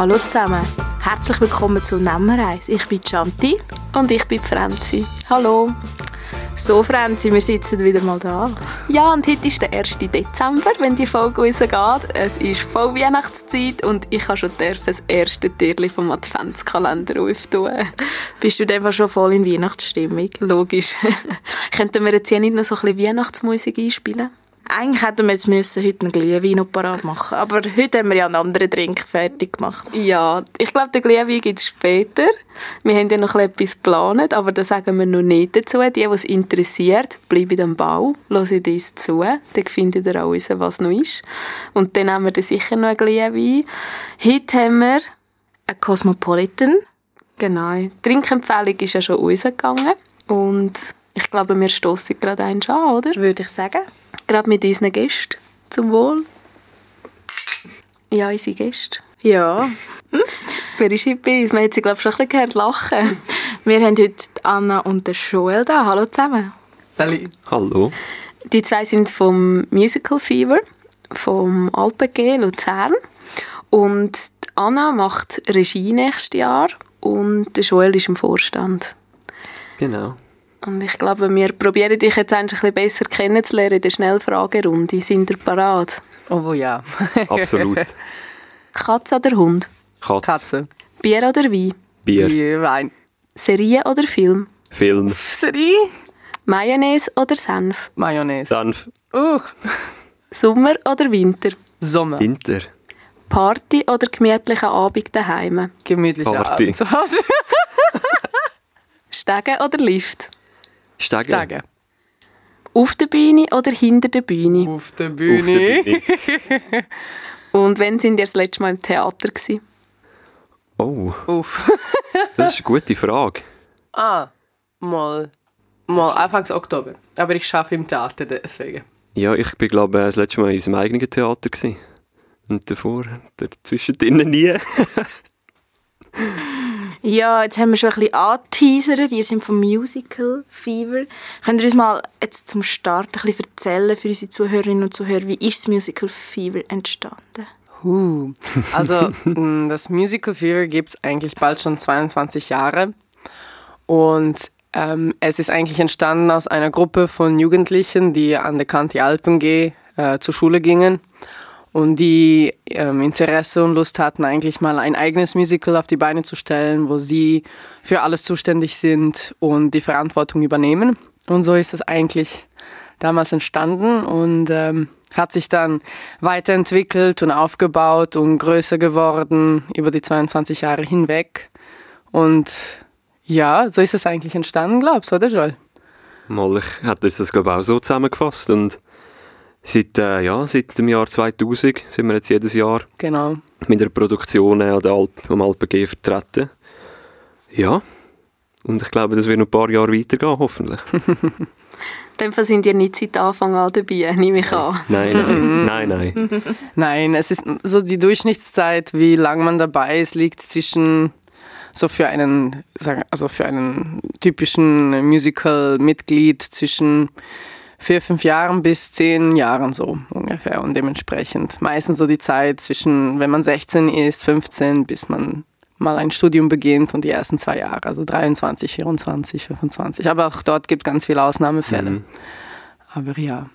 Hallo zusammen, herzlich willkommen zu Nemmereis. Ich bin Chanti. Und ich bin Franzi. Hallo. So, Franzi, wir sitzen wieder mal da. Ja, und heute ist der 1. Dezember, wenn die Folge rausgeht. Es ist voll Weihnachtszeit und ich habe schon das erste Türchen vom Adventskalender auftun. Bist du einfach schon voll in Weihnachtsstimmung? Logisch. Könnten wir jetzt hier nicht noch so ein bisschen Weihnachtsmusik einspielen? Eigentlich hätten wir jetzt müssen heute einen Glühwein noch parat machen Aber heute haben wir ja einen anderen Drink fertig gemacht. Ja, ich glaube, den Glühwein gibt es später. Wir haben ja noch etwas geplant, aber das sagen wir noch nicht dazu. Die, die es interessiert, bleiben am Bau, hören uns zu. Dann findet ihr auch raus, was noch ist. Und dann haben wir dann sicher noch einen Glühwein. Heute haben wir einen Cosmopolitan. Genau. Die Trinkempfehlung ist ja schon rausgegangen. Und ich glaube, wir stoßen gerade einen an, oder? Würde ich sagen. Gerade mit unseren Gästen. Zum Wohl. Ja, unsere Gäste. Ja. Hm? Wer ist heute bei uns? Man hat sie, glaube ich, schon ein bisschen gehört lachen. Wir haben heute Anna und den Joel da. Hallo zusammen. Salut. Hallo. Die zwei sind vom Musical Fever, vom AlpenG Luzern. Und Anna macht Regie nächstes Jahr und der Joel ist im Vorstand. Genau. Und ich glaube, wir probieren dich jetzt ein bisschen besser kennenzulernen in der Schnellfragerunde. Sind ihr parat? Oh ja. Absolut. Katze oder Hund? Katze. Katze. Bier oder Wein? Bier. Bier, Wein. Serie oder Film? Film. Serie? Mayonnaise oder Senf? Mayonnaise. Senf. Uh. Sommer oder Winter? Sommer. Winter. Party oder gemütlicher Abend daheim? Gemütlicher Party. Abend zu Hause. Stegen oder Lift? Steigen. Steigen. Auf der Bühne oder hinter der Bühne? Auf der Auf Bühne. der Bühne. Und wann sind ihr das letzte Mal im Theater gewesen? Oh, Uff. das ist eine gute Frage. ah, mal. Mal Anfangs Oktober. Aber ich arbeite im Theater, deswegen. Ja, ich bin glaube ich das letzte Mal in unserem eigenen Theater gewesen. Und davor, dazwischen nie. Ja, jetzt haben wir schon ein bisschen angeteasert. Ihr seid vom Musical Fever. Könnt ihr uns mal jetzt zum Start ein bisschen erzählen für unsere Zuhörerinnen und Zuhörer, wie ist das Musical Fever entstanden? Huh. Also, mh, das Musical Fever gibt es eigentlich bald schon 22 Jahre. Und ähm, es ist eigentlich entstanden aus einer Gruppe von Jugendlichen, die an der Kanti Alpengeh äh, zur Schule gingen und die ähm, Interesse und Lust hatten, eigentlich mal ein eigenes Musical auf die Beine zu stellen, wo sie für alles zuständig sind und die Verantwortung übernehmen. Und so ist es eigentlich damals entstanden und ähm, hat sich dann weiterentwickelt und aufgebaut und größer geworden über die 22 Jahre hinweg. Und ja, so ist es eigentlich entstanden, glaubst du, oder Joel? Mal, hätte das glaube ich auch so zusammengefasst. Und seit, äh, ja, seit dem Jahr 2000 sind wir jetzt jedes Jahr Genau. mit der Produktion an der Alp, am Alpengeh vertreten. Ja. Und ich glaube, das wird noch ein paar Jahre weitergehen, hoffentlich. In dem Fall sind ihr nicht seit Anfang an dabei, nehme ich an. Nein, nein, nein, nein. Nein, es ist so die Durchschnittszeit, wie lange man dabei ist, liegt zwischen so für einen, also für einen typischen Musical-Mitglied zwischen vier, fünf Jahren bis zehn Jahren so ungefähr und dementsprechend meistens so die Zeit zwischen, wenn man 16 ist, 15, bis man mal ein Studium beginnt und die ersten zwei Jahre, also 23, 24, 25. Aber auch dort gibt es ganz viele Ausnahmefälle. Mhm. Aber ja,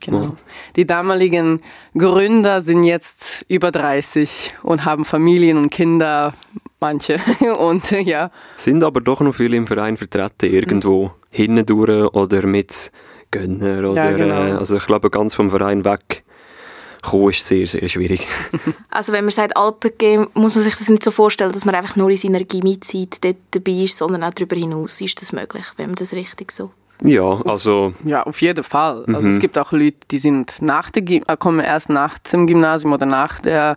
genau. Ja. Die damaligen Gründer sind jetzt über 30 und haben Familien und Kinder, manche. Und ja, Sind aber doch noch viele im Verein vertreten, irgendwo hindurch oder mit Gönner oder Ja, genau. äh, also ich glaube ganz vom Verein weg kommen ist sehr, sehr schwierig. Also wenn man sagt Alpengame, muss man sich das nicht so vorstellen, dass man einfach nur in seiner Gimmi-Zeit dort dabei ist, sondern auch darüber hinaus ist das möglich, wenn man das richtig so... ja, also ja, auf jeden Fall. Also es gibt auch Leute, die sind nach der Gym äh, kommen erst nach dem Gymnasium oder nach der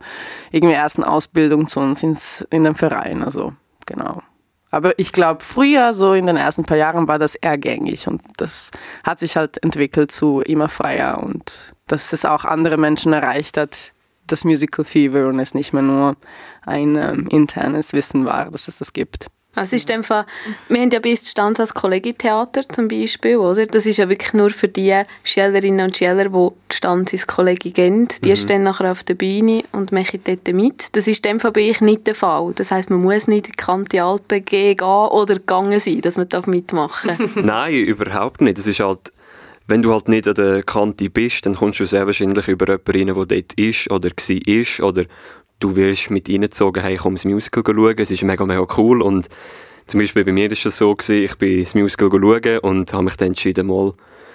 irgendwie ersten Ausbildung zu uns ins, in den Verein. Also genau. Aber ich glaube, früher, so in den ersten paar Jahren, war das eher gängig und das hat sich halt entwickelt zu immer freier und dass es auch andere Menschen erreicht hat, das Musical Fever und es nicht mehr nur ein ähm, internes Wissen war, dass es das gibt. Also ist einfach, wir haben ja bis Stand als Kollegitheater zum Beispiel, oder? Das ist ja wirklich nur für die Schülerinnen und Schüler, die die Stanz ins Kollegi gehen. Die mhm. stehen nachher auf der Bühne und machen dort mit. Das ist in dem Fall bei ich nicht der Fall. Das heisst, man muss nicht in die Kante Alpen gehen oder gegangen sein, dass man mitmachen darf. Nein, überhaupt nicht. Das ist halt wenn du halt nicht an der Kante bist, dann kommst du sehr wahrscheinlich über jemanden rein, der dort ist oder war oder du wirst mit reingezogen, hey, komm das Musical schauen, es ist mega, mega cool. Und zum Beispiel bei mir war das so, gewesen, ich bin das Musical schauen und habe mich dann entschieden, mal,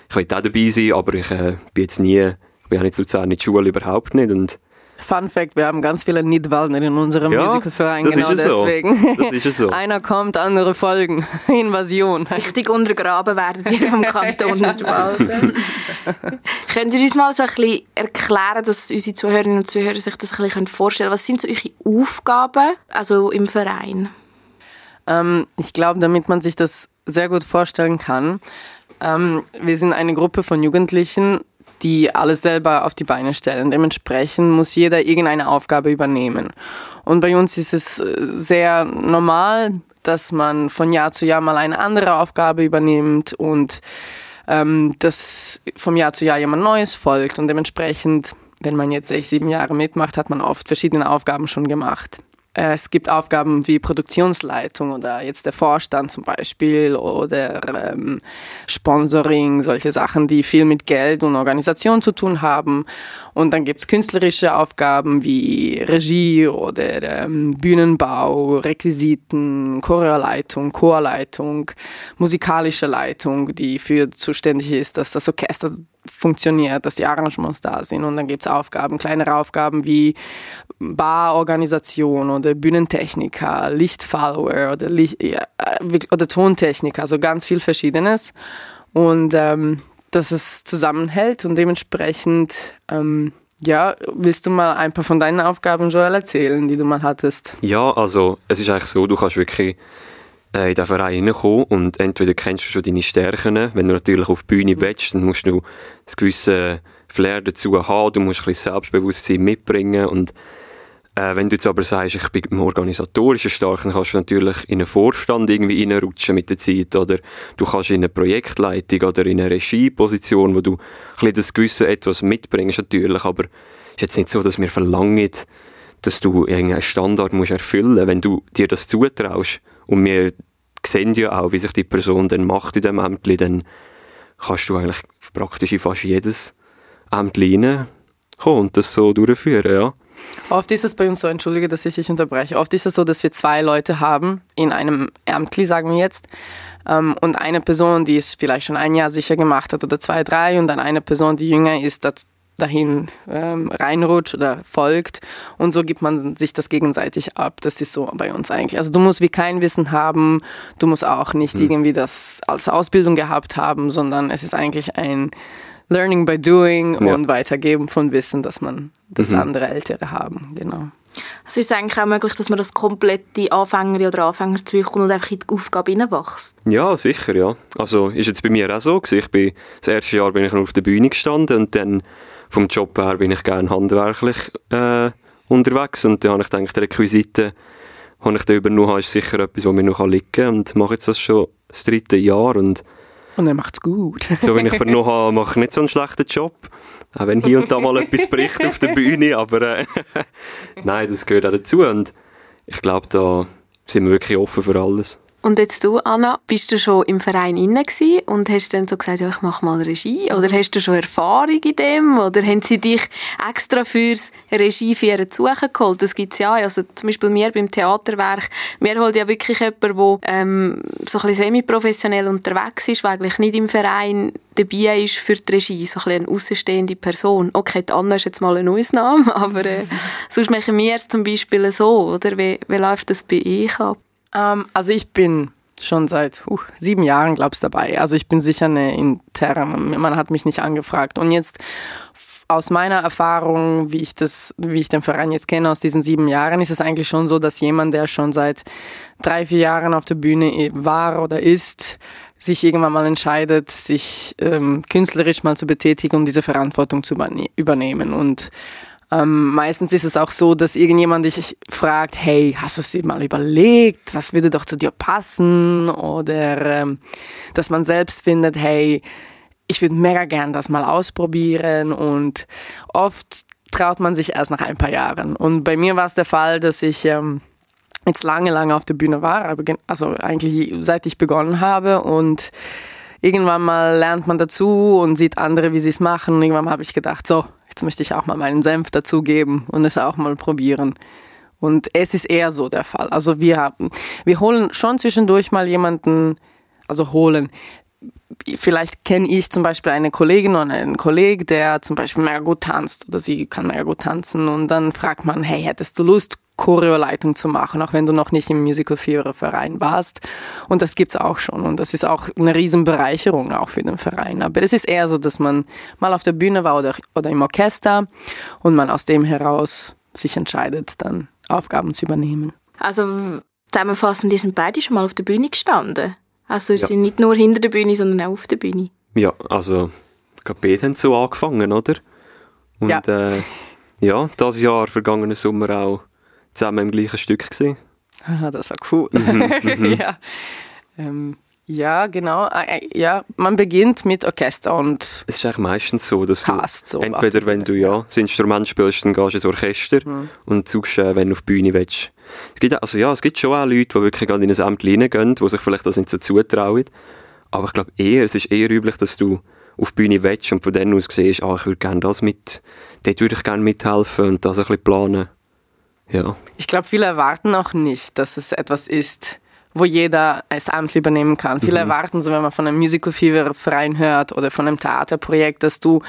ich will auch dabei sein, aber ich äh, bin jetzt nie, ich bin nicht so in der Schule, überhaupt nicht. Und Fun Fact, wir haben ganz viele Nidwaldner in unserem ja, Musicalverein, genau deswegen. So. Das ist so. Einer kommt, andere folgen. Invasion. Richtig untergraben werden die vom Kanton Nidwalden. Könnt ihr uns mal so ein bisschen erklären, dass unsere Zuhörerinnen und Zuhörer sich das ein bisschen vorstellen können? Was sind so eure Aufgaben also im Verein? Ähm, ich glaube, damit man sich das sehr gut vorstellen kann, ähm, wir sind eine Gruppe von Jugendlichen, die alles selber auf die Beine stellen. Dementsprechend muss jeder irgendeine Aufgabe übernehmen. Und bei uns ist es äh, sehr normal, dass man von Jahr zu Jahr mal eine andere Aufgabe übernimmt und ähm, dass vom Jahr zu Jahr jemand Neues folgt. Und dementsprechend, wenn man jetzt sechs, sieben Jahre mitmacht, hat man oft verschiedene Aufgaben schon gemacht. Äh, es gibt Aufgaben wie Produktionsleitung oder jetzt der Vorstand zum Beispiel oder ähm, Sponsoring, solche Sachen, die viel mit Geld und Organisation zu tun haben. Und dann gibt es künstlerische Aufgaben wie Regie oder ähm, Bühnenbau, Requisiten, Choreoleitung, Chorleitung, musikalische Leitung, die für zuständig ist, dass das Orchester funktioniert, dass die Arrangements da sind. Und dann gibt es Aufgaben, kleinere Aufgaben wie Barorganisation oder Bühnentechniker, Lichtfollower oder, Licht, ja, oder Tontechniker, also ganz viel Verschiedenes. Und ähm, dass es zusammenhält und dementsprechend, ähm, ja, willst du mal ein paar von deinen Aufgaben, Joel, erzählen, die du mal hattest? Ja, also es ist eigentlich so, du kannst wirklich äh, in den Verein reinkommen und entweder kennst du schon deine Stärken, wenn du natürlich auf die Bühne mhm. willst, dann musst du ein gewisses Flair dazu haben, du musst ein bisschen Selbstbewusstsein mitbringen und äh, wenn du jetzt aber sagst, ich bin im Organisatorischen stark, dann kannst du natürlich in einen Vorstand irgendwie reinrutschen mit der Zeit oder du kannst in eine Projektleitung oder in eine Regieposition, wo du ein bisschen das gewisse etwas mitbringst natürlich, aber es ist jetzt nicht so, dass wir verlangen, dass du irgendeinen Standard musst erfüllen musst, wenn du dir das zutraust und wir sehen ja auch, wie sich die Person dann macht in dem Ämtli, dann kannst du eigentlich praktisch in fast jedes Ämtli reinkommen und das so durchführen, ja. Oft ist es bei uns so, entschuldige, dass ich dich unterbreche, oft ist es so, dass wir zwei Leute haben in einem Ämtli, sagen wir jetzt, ähm, und eine Person, die es vielleicht schon ein Jahr sicher gemacht hat oder zwei, drei und dann eine Person, die jünger ist, dahin ähm, reinrutscht oder folgt und so gibt man sich das gegenseitig ab. Das ist so bei uns eigentlich. Also du musst wie kein Wissen haben, du musst auch nicht mhm. irgendwie das als Ausbildung gehabt haben, sondern es ist eigentlich ein Learning by Doing ja. und Weitergeben von Wissen, dass man das mhm. andere Ältere haben. Genau. Also ist es eigentlich auch möglich, dass man das komplette Anfänger oder Anfänger zurückkommt und einfach in die Aufgabe hineinwächst? Ja, sicher, ja. Also ist jetzt bei mir auch so gewesen. Ich bin, das erste Jahr bin ich noch auf der Bühne gestanden und dann vom Job her bin ich gerne handwerklich äh, unterwegs und dann habe ich gedacht, die Requisiten, die ich da übernommen habe, ist sicher etwas, was mir noch liegen kann und mache jetzt das schon das dritte Jahr und und er macht es gut. so wie ich vernommen habe, mache ich nicht so einen schlechten Job. Auch wenn hier und da mal etwas bricht auf der Bühne, aber äh, nein, das gehört auch dazu und ich glaube, da sind wir wirklich offen für alles. Und jetzt du, Anna, bist du schon im Verein inne und hast dann so gesagt, ja, ich mache mal Regie? Oder hast du schon Erfahrung in dem? Oder haben sie dich extra fürs Regie für suchen geholt? Das gibt es ja. Also zum Beispiel mir beim Theaterwerk, mir holt ja wirklich jemand, der ähm, so ein bisschen semi-professionell unterwegs ist, weil eigentlich nicht im Verein dabei ist für die Regie, so ein eine außenstehende Person. Okay, die Anna ist jetzt mal eine Ausnahme, aber äh, sonst machen wir es zum Beispiel so, oder? Wie, wie läuft das bei euch ab? Ähm, also ich bin schon seit uh, sieben Jahren, glaubst dabei. Also ich bin sicher eine interne, man hat mich nicht angefragt. Und jetzt aus meiner Erfahrung, wie ich das, wie ich den Verein jetzt kenne aus diesen sieben Jahren, ist es eigentlich schon so, dass jemand, der schon seit drei, vier Jahren auf der Bühne war oder ist, sich irgendwann mal entscheidet, sich ähm, künstlerisch mal zu betätigen und diese Verantwortung zu übernehmen. Und Ähm, meistens ist es auch so, dass irgendjemand dich fragt, hey, hast du es dir mal überlegt? Das würde doch zu dir passen. Oder ähm, dass man selbst findet, hey, ich würde mega gern das mal ausprobieren. Und oft traut man sich erst nach ein paar Jahren. Und bei mir war es der Fall, dass ich ähm, jetzt lange, lange auf der Bühne war, also eigentlich seit ich begonnen habe und irgendwann mal lernt man dazu und sieht andere, wie sie es machen. Irgendwann habe ich gedacht, so, jetzt möchte ich auch mal meinen Senf dazugeben und es auch mal probieren. Und es ist eher so der Fall. Also wir haben, wir holen schon zwischendurch mal jemanden, also holen. Vielleicht kenne ich zum Beispiel eine Kollegin oder einen Kollegen, der zum Beispiel mega gut tanzt oder sie kann mega gut tanzen und dann fragt man, hey, hättest du Lust, Choreoleitung zu machen, auch wenn du noch nicht im Musical Theater Verein warst. Und das gibt's auch schon. Und das ist auch eine Riesenbereicherung auch für den Verein. Aber es ist eher so, dass man mal auf der Bühne war oder, oder im Orchester und man aus dem heraus sich entscheidet, dann Aufgaben zu übernehmen. Also zusammenfassend, die sind beide schon mal auf der Bühne gestanden. Also sie ja. sind nicht nur hinter der Bühne, sondern auch auf der Bühne. Ja, also beide haben so angefangen, oder? Und ja, äh, ja das Jahr, vergangenen Sommer auch zusammen im gleichen Stück gesehen. das war cool. Mhm, mhm. ja. Ähm, ja, genau. Äh, äh, ja, man beginnt mit Orchester und. Es ist eigentlich meistens so, dass du so entweder, wenn du ja das Instrument spielst, dann gehst du ins Orchester mhm. und suchst, äh, wenn du auf die Bühne willst. Es gibt, also ja, es gibt schon auch Leute, die wirklich gerade in ein Amt reingehen, die sich vielleicht das nicht so zutrauen. Aber ich glaube eher, es ist eher üblich, dass du auf die Bühne willst und von dann aus siehst, ah, ich würde gerne das mit, dort würde ich gerne mithelfen und das ein bisschen planen. Ja. Ich glaube, viele erwarten auch nicht, dass es etwas ist, wo jeder als Amt übernehmen kann. Viele mhm. erwarten so, wenn man von einem Musical Fever Verein hört oder von einem Theaterprojekt, dass du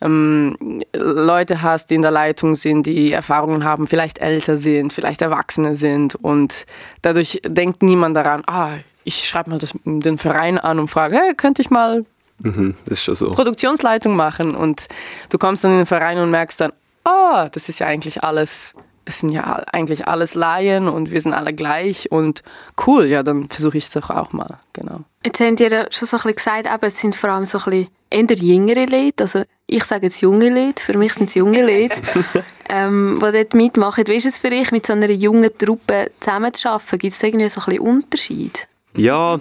ähm, Leute hast, die in der Leitung sind, die Erfahrungen haben, vielleicht älter sind, vielleicht Erwachsene sind und dadurch denkt niemand daran, ah, ich schreibe mal das, den Verein an und frage, hey, könnte ich mal mhm, so. Produktionsleitung machen und du kommst dann in den Verein und merkst dann, ah, oh, das ist ja eigentlich alles es sind ja eigentlich alles Laien und wir sind alle gleich und cool, ja, dann versuche ich es doch auch mal, genau. Jetzt habt ihr schon so ein bisschen gesagt, aber es sind vor allem so ein bisschen eher jüngere Leute, also ich sage jetzt junge Leute, für mich sind es junge Leute, ähm, die dort mitmachen. Wie ist es für dich, mit so einer jungen Truppe zusammenzuarbeiten? Gibt es irgendwie so ein bisschen Unterschied? Ja,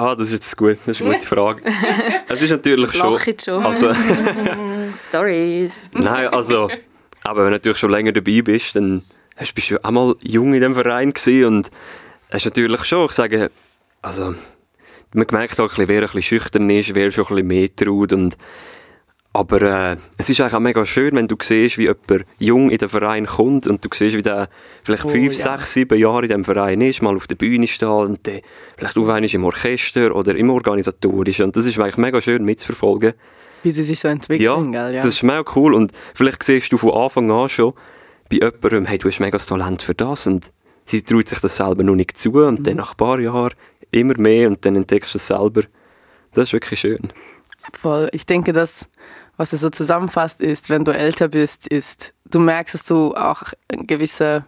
Ah, das ist jetzt gut. Das ist eine gute Frage. Es ist natürlich schon. schon. Also, Stories. Nein, also aber wenn du natürlich schon länger dabei bist, dann hast, bist du auch mal jung in dem Verein gewesen und es ist natürlich schon, ich sage, also man merkt auch, wer ein bisschen schüchtern ist, wer schon ein bisschen mehr traut und aber äh, es ist eigentlich auch mega schön, wenn du siehst, wie jemand jung in den Verein kommt und du siehst, wie der vielleicht oh, fünf, ja. sechs, sieben Jahre in diesem Verein ist, mal auf der Bühne steht und der vielleicht auch ist im Orchester oder im Organisatorischen. Und das ist eigentlich mega schön mitzuverfolgen. Wie sie sich so entwickeln, ja, gell? Ja, das ist mega cool und vielleicht siehst du von Anfang an schon bei jemandem, hey, du hast mega das Talent für das und sie traut sich das selber noch nicht zu und mhm. dann nach ein paar Jahren immer mehr und dann entdeckst du es selber. Das ist wirklich schön. Voll. Ich denke, dass was es so zusammenfasst ist, wenn du älter bist, ist, du merkst, dass du auch eine gewisse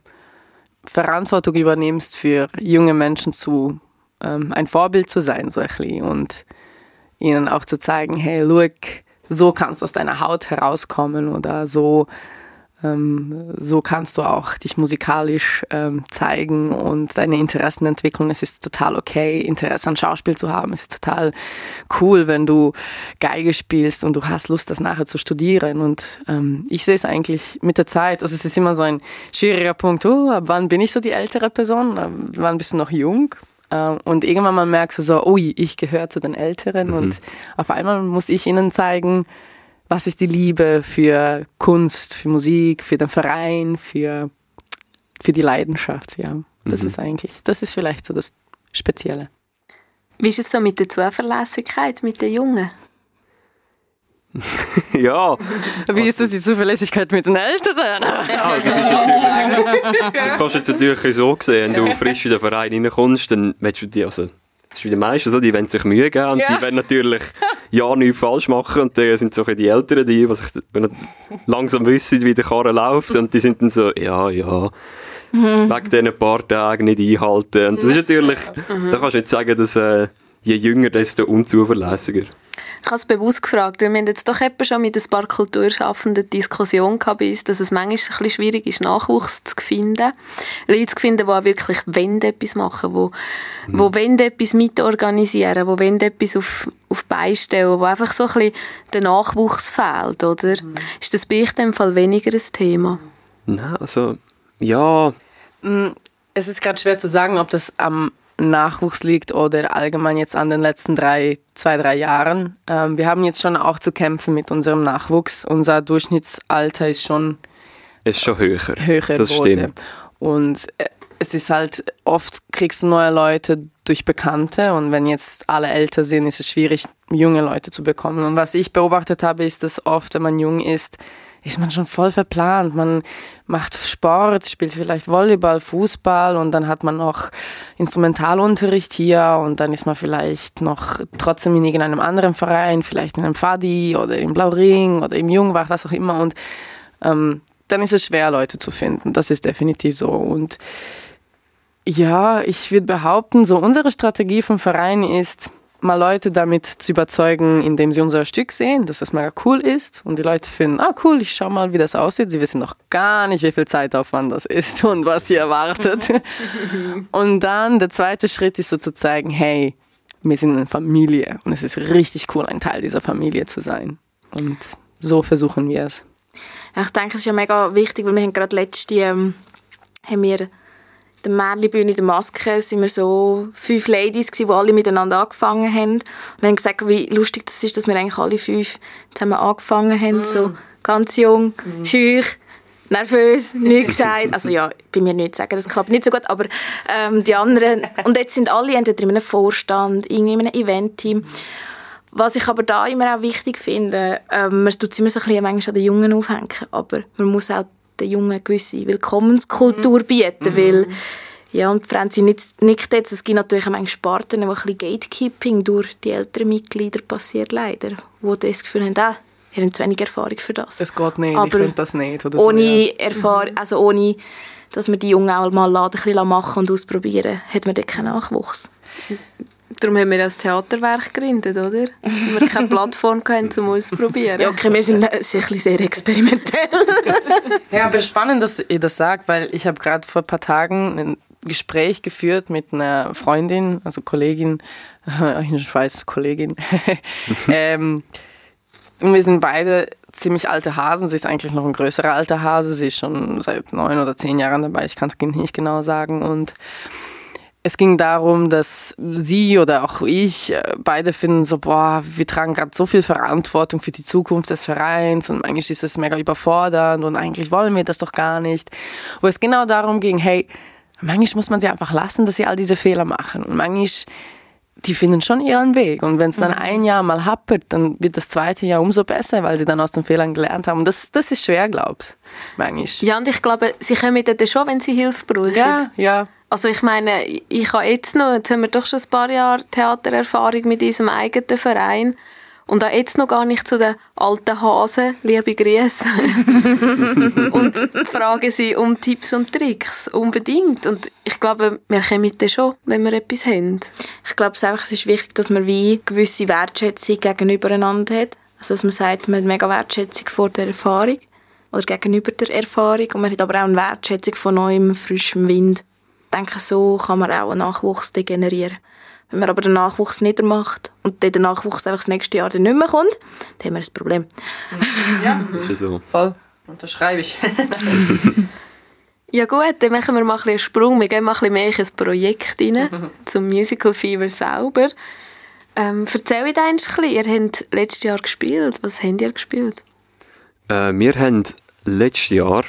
Verantwortung übernimmst für junge Menschen zu, ähm, ein Vorbild zu sein, so ein bisschen. Und ihnen auch zu zeigen, hey, look, so kannst du aus deiner Haut herauskommen oder so, ähm, so kannst du auch dich musikalisch ähm, zeigen und deine Interessen entwickeln. Es ist total okay, Interesse an Schauspiel zu haben. Es ist total cool, wenn du Geige spielst und du hast Lust, das nachher zu studieren. Und ähm, ich sehe es eigentlich mit der Zeit. Also es ist immer so ein schwieriger Punkt. Oh, ab wann bin ich so die ältere Person? Ab wann bist du noch jung? Ähm, und irgendwann mal merkst du so, ui, ich gehöre zu den Älteren mhm. und auf einmal muss ich ihnen zeigen, was ist die Liebe für Kunst, für Musik, für den Verein, für, für die Leidenschaft, ja. Das mhm. ist eigentlich, das ist vielleicht so das Spezielle. Wie ist es so mit der Zuverlässigkeit mit den Jungen? ja. Wie ist das die Zuverlässigkeit mit den Älteren? ja, das ist natürlich. Das kannst du jetzt natürlich so sehen. Wenn du frisch in den Verein reinkommst, dann willst du die, also, das ist wie die meisten so, die wollen sich Mühe geben und ja. die wollen natürlich ja nichts falsch machen und dann sind so die Älteren, die, die sich langsam wissen, wie der Karren läuft und die sind dann so, ja, ja, mhm. wegen diesen paar Tagen nicht einhalten. Und das ist natürlich, mhm. da kannst du nicht sagen, dass äh, je jünger, desto unzuverlässiger. Ich habe es bewusst gefragt, weil wir haben jetzt doch schon mit ein paar Kulturschaffenden Diskussionen gehabt, dass es manchmal ein bisschen schwierig ist, Nachwuchs zu finden. Leute zu finden, die auch wirklich wollen, etwas machen wollen, die, mhm. die wollen etwas mitorganisieren, die wollen etwas auf, auf beistellen, wo einfach so ein bisschen der Nachwuchs fehlt, oder? Mhm. Ist das bei euch in dem Fall weniger ein Thema? Nein, also, ja. Mm, es ist gerade schwer zu sagen, ob das am Nachwuchs liegt oder allgemein jetzt an den letzten drei, zwei, drei Jahren. Ähm, wir haben jetzt schon auch zu kämpfen mit unserem Nachwuchs. Unser Durchschnittsalter ist schon, ist schon höher. höher das wurde. stimmt. Und äh, es ist halt, oft kriegst du neue Leute durch Bekannte und wenn jetzt alle älter sind, ist es schwierig, junge Leute zu bekommen. Und was ich beobachtet habe, ist, dass oft, wenn man jung ist, ist man schon voll verplant. Man macht Sport, spielt vielleicht Volleyball, Fußball und dann hat man noch Instrumentalunterricht hier und dann ist man vielleicht noch trotzdem in irgendeinem anderen Verein, vielleicht in einem Fadi oder im Blauring oder im Jungwach, was auch immer. Und ähm, dann ist es schwer, Leute zu finden. Das ist definitiv so. Und ja, ich würde behaupten, so unsere Strategie vom Verein ist, mal Leute damit zu überzeugen, indem sie unser Stück sehen, dass das mega cool ist und die Leute finden, ah cool, ich schau mal, wie das aussieht. Sie wissen noch gar nicht, wie viel Zeitaufwand das ist und was sie erwartet. und dann der zweite Schritt ist so zu zeigen, hey, wir sind eine Familie und es ist richtig cool, ein Teil dieser Familie zu sein. Und so versuchen wir es. ich denke, es ist ja mega wichtig, weil wir haben gerade letzte ähm, haben wir der Märlibühne, der Maske, sind wir so fünf Ladies gewesen, die alle miteinander angefangen haben. Und haben gesagt, wie lustig das ist, dass wir eigentlich alle fünf zusammen angefangen haben, mm. so ganz jung, mm. schüch, nervös, nichts gesagt. Also ja, bei mir nicht sagen, das klappt nicht so gut, aber ähm, die anderen, und jetzt sind alle entweder in einem Vorstand, irgendwie in einem Eventteam. Was ich aber da immer auch wichtig finde, ähm, man tut es immer so ein bisschen manchmal an den Jungen aufhängen, aber man muss auch den Jungen eine gewisse Willkommenskultur mhm. bieten, mhm. weil ja, und Franzi nickt jetzt, es gibt natürlich auch Sparten, wo ein bisschen Gatekeeping durch die älteren Mitglieder passiert, leider, wo das Gefühl haben, ah, wir haben zu wenig Erfahrung für das. Es geht nicht, Aber ich finde das nicht. Oder ohne so, ja. Erfahrung, also ohne, dass wir die Jungen auch mal ein bisschen machen und ausprobieren, hat man dort keinen Nachwuchs. Darum haben wir das Theaterwerk gegründet, oder? Weil wir keine Plattform hatten, um auszuprobieren. Ja, okay, wir sind sicher sehr experimentell. ja, aber spannend, dass ihr das sagt, weil ich habe gerade vor ein paar Tagen ein Gespräch geführt mit einer Freundin, also Kollegin, ich weiß, Kollegin. ähm, und wir sind beide ziemlich alte Hasen. Sie ist eigentlich noch ein größerer alter Hase. Sie ist schon seit neun oder zehn Jahren dabei. Ich kann es nicht genau sagen. Und es ging darum, dass sie oder auch ich äh, beide finden so, boah, wir tragen gerade so viel Verantwortung für die Zukunft des Vereins und eigentlich ist das mega überfordernd und eigentlich wollen wir das doch gar nicht. Wo es genau darum ging, hey, manchmal muss man sie einfach lassen, dass sie all diese Fehler machen und manchmal die finden schon ihren Weg. Und wenn es dann mhm. ein Jahr mal happert, dann wird das zweite Jahr umso besser, weil sie dann aus den Fehlern gelernt haben. Und das, das ist schwer, glaubst du, manchmal. Ja, und ich glaube, sie kommen dann schon, wenn sie Hilfe brauchen. Ja, ja. Also ich meine, ich habe jetzt noch, jetzt haben wir doch schon ein paar Jahre Theatererfahrung mit diesem eigenen Verein und auch jetzt noch gar nicht zu den alten Hasen, liebe Grüße. und fragen sie um Tipps und Tricks, unbedingt. Und ich glaube, wir kommen dann schon, wenn wir etwas haben. Ich glaube es, einfach, es ist wichtig, dass man wie gewisse Wertschätzung gegenübereinander hat. Also dass man sagt, man hat mega Wertschätzung vor der Erfahrung oder gegenüber der Erfahrung und man hat aber auch eine Wertschätzung von neuem, frischem Wind denke, so kann man auch einen Nachwuchs degenerieren. Wenn man aber den Nachwuchs niedermacht und der Nachwuchs einfach das nächste Jahr dann nicht mehr kommt, dann haben wir ein Problem. Ja, ist so. voll. Unterschreibe ich. ja gut, dann machen wir mal ein einen Sprung. Wir gehen mal ein bisschen mehr in ein Projekt rein, zum Musical Fever selber. Ähm, erzähl uns ein bisschen, ihr habt letztes Jahr gespielt. Was habt ihr gespielt? Äh, wir haben letztes Jahr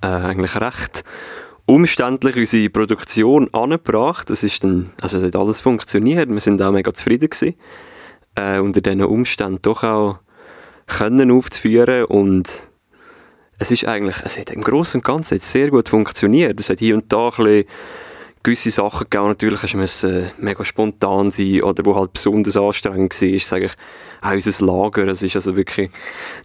äh, eigentlich recht umständlich unsere Produktion angebracht. Das ist dann, also es hat alles funktioniert. Wir sind auch mega zufrieden gewesen. Äh, unter diesen Umständen doch auch können aufzuführen und es ist eigentlich, es hat im Großen und Ganzen sehr gut funktioniert. Es hat hier und da ein gewisse Sachen gegeben. Natürlich es musste mega spontan sein oder wo halt besonders anstrengend war, sage ich, auch unser Lager. Es ist also wirklich,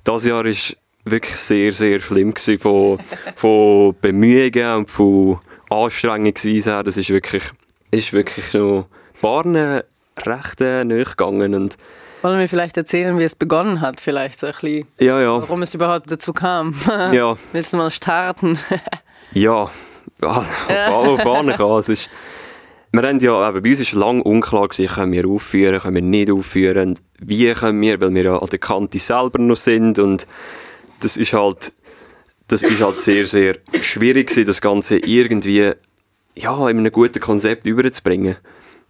das Jahr ist wirklich sehr, sehr schlimm gewesen von, von Bemühungen und von Anstrengungsweise her. Das ist wirklich, ist wirklich noch paar recht äh, gegangen und Wollen wir vielleicht erzählen, wie es begonnen hat, vielleicht so ein bisschen, Ja, ja. warum es überhaupt dazu kam? Ja, Willst du mal starten? ja. auf alle kann. Es ist, wir haben ja, eben, bei uns ist lange unklar gewesen, können wir aufführen, können wir nicht aufführen, und wie können wir, weil wir ja an der Kante selber noch sind und das ist halt, das ist halt sehr, sehr schwierig gewesen, das Ganze irgendwie, ja, in einem guten Konzept überzubringen.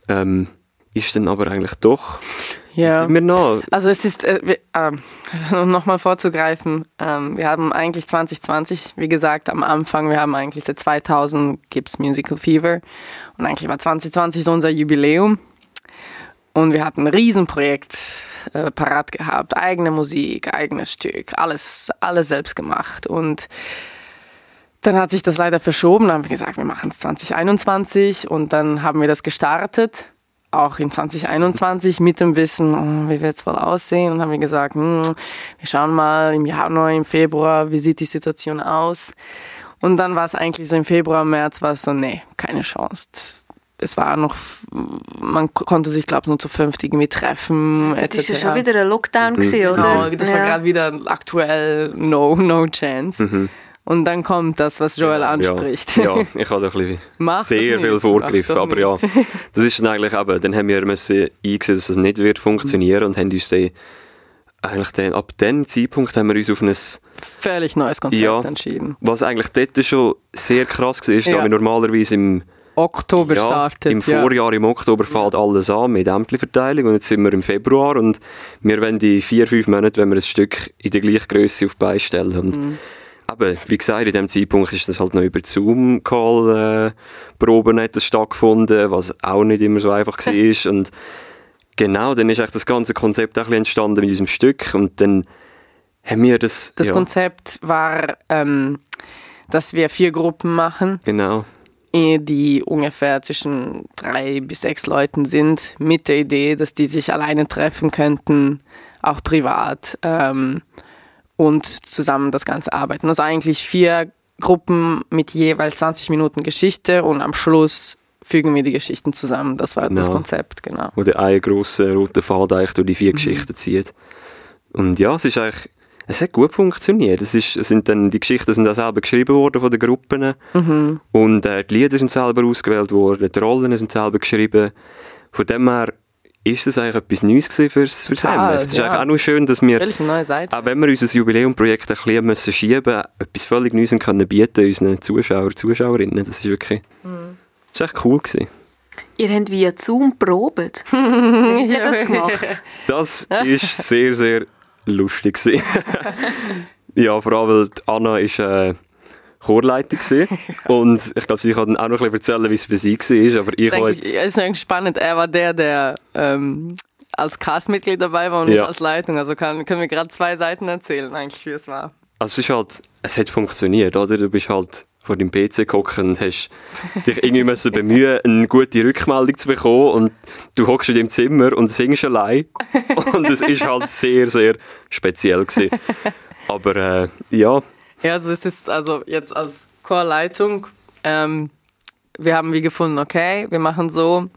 Ähm, ist dann aber eigentlich doch, Ja. sind wir noch, Also es ist, äh, ähm, um nochmal vorzugreifen, ähm, wir haben eigentlich 2020, wie gesagt, am Anfang, wir haben eigentlich seit 2000 gibt's Musical Fever und eigentlich war 2020 so unser Jubiläum und wir hatten ein Riesenprojekt äh, parat gehabt, eigene Musik, eigenes Stück, alles, alles selbst gemacht. Und dann hat sich das leider verschoben, dann haben wir gesagt, wir machen es 2021 und dann haben wir das gestartet, auch im 2021 mit dem Wissen, oh, wie wird es wohl aussehen? Und haben wir gesagt, hm, wir schauen mal im Januar, im Februar, wie sieht die Situation aus. Und dann war es eigentlich so im Februar, März war es so, nee, keine Chance. Es war noch, man konnte sich, glaube ich, nur zu fünft irgendwie treffen, etc. Das war ja schon wieder ein Lockdown, gewesen, Genau, oder? das war Ja. gerade wieder aktuell no, no chance. Und dann kommt das, was Joel anspricht. Ja, ich habe da ein bisschen sehr doch viel doch aber ja, das ist dann eigentlich eben, dann haben wir müssen eingesehen, dass es nicht wird funktionieren und haben uns dann eigentlich dann, ab dem Zeitpunkt haben wir uns auf ein, Völlig neues Konzept Ja. entschieden. was eigentlich dort schon sehr krass war, ist, da Ja. wir normalerweise im, Oktober ja, startet. im ja. Vorjahr, im Oktober fällt alles an mit Ämterverteilung und jetzt sind wir im Februar und wir wollen in vier, fünf Monaten wenn wir ein Stück in der gleichen Größe auf die Beine stellen und Mhm. eben, wie gesagt, in dem Zeitpunkt ist das halt noch über Zoom-Call äh, das stattgefunden, was auch nicht immer so einfach war und genau, dann ist eigentlich das ganze Konzept auch ein bisschen entstanden mit unserem Stück und dann haben wir das, Das ja, Konzept war, ähm, dass wir vier Gruppen machen, genau, die ungefähr zwischen drei bis sechs Leuten sind, mit der Idee, dass die sich alleine treffen könnten, auch privat ähm, und zusammen das Ganze arbeiten. Also eigentlich vier Gruppen mit jeweils 20 Minuten Geschichte und am Schluss fügen wir die Geschichten zusammen. Das war das Genau. Konzept, genau. wo der einen grossen roten Faden eigentlich durch die vier Geschichten zieht. Und ja, es ist eigentlich, es hat gut funktioniert. Es, ist, es sind dann, die Geschichten sind auch selber geschrieben worden von den Gruppen. Und äh, die Lieder sind selber ausgewählt worden, die Rollen sind selber geschrieben. Von dem her ist das eigentlich etwas Neues gewesen fürs, fürs Total, MF. Es ist ja. eigentlich auch noch schön, dass wir, auch wenn wir unser Jubiläumprojekt ein bisschen müssen schieben etwas völlig Neues können bieten unseren Zuschauern, Zuschauerinnen. Das ist wirklich, das ist echt cool gewesen. Ihr habt via Zoom probiert. Wie habt ihr das gemacht? Das ist sehr, sehr lustig. ja, vor allem, weil Anna ist äh, Chorleitung gewesen. und ich glaube, sie kann dann auch noch ein bisschen erzählen, wie es für sie war. Aber ich ist jetzt... ja, ist eigentlich spannend. Er war der, der ähm, als Castmitglied dabei war und Ja. ich als Leitung. Also kann, können wir gerade zwei Seiten erzählen, eigentlich, wie es war. Also es ist halt... Es hat funktioniert, oder? Du bist halt vor deinem PC gehockt und hast dich irgendwie müssen bemühen, eine gute Rückmeldung zu bekommen und du hockst in deinem Zimmer und singst allein. Und es ist halt sehr, sehr speziell gewesen. Aber äh, ja, Ja, also es ist also jetzt als Chorleitung, ähm, wir haben wie gefunden, okay, wir machen so,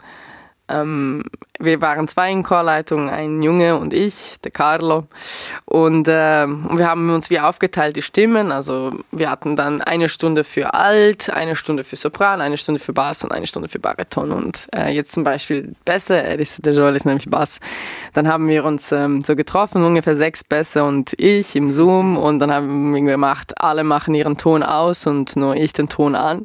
ähm, wir waren zwei in Chorleitung, ein Junge und ich, der Carlo. Und, ähm, wir haben uns wie aufgeteilt die Stimmen. Also wir hatten dann eine Stunde für Alt, eine Stunde für Sopran, eine Stunde für Bass und eine Stunde für Bariton. Und äh, jetzt zum Beispiel Bässe, ist, der Joel ist nämlich Bass. Dann haben wir uns ähm, so getroffen, ungefähr sechs Bässe und ich im Zoom. Und dann haben wir gemacht, alle machen ihren Ton aus und nur ich den Ton an.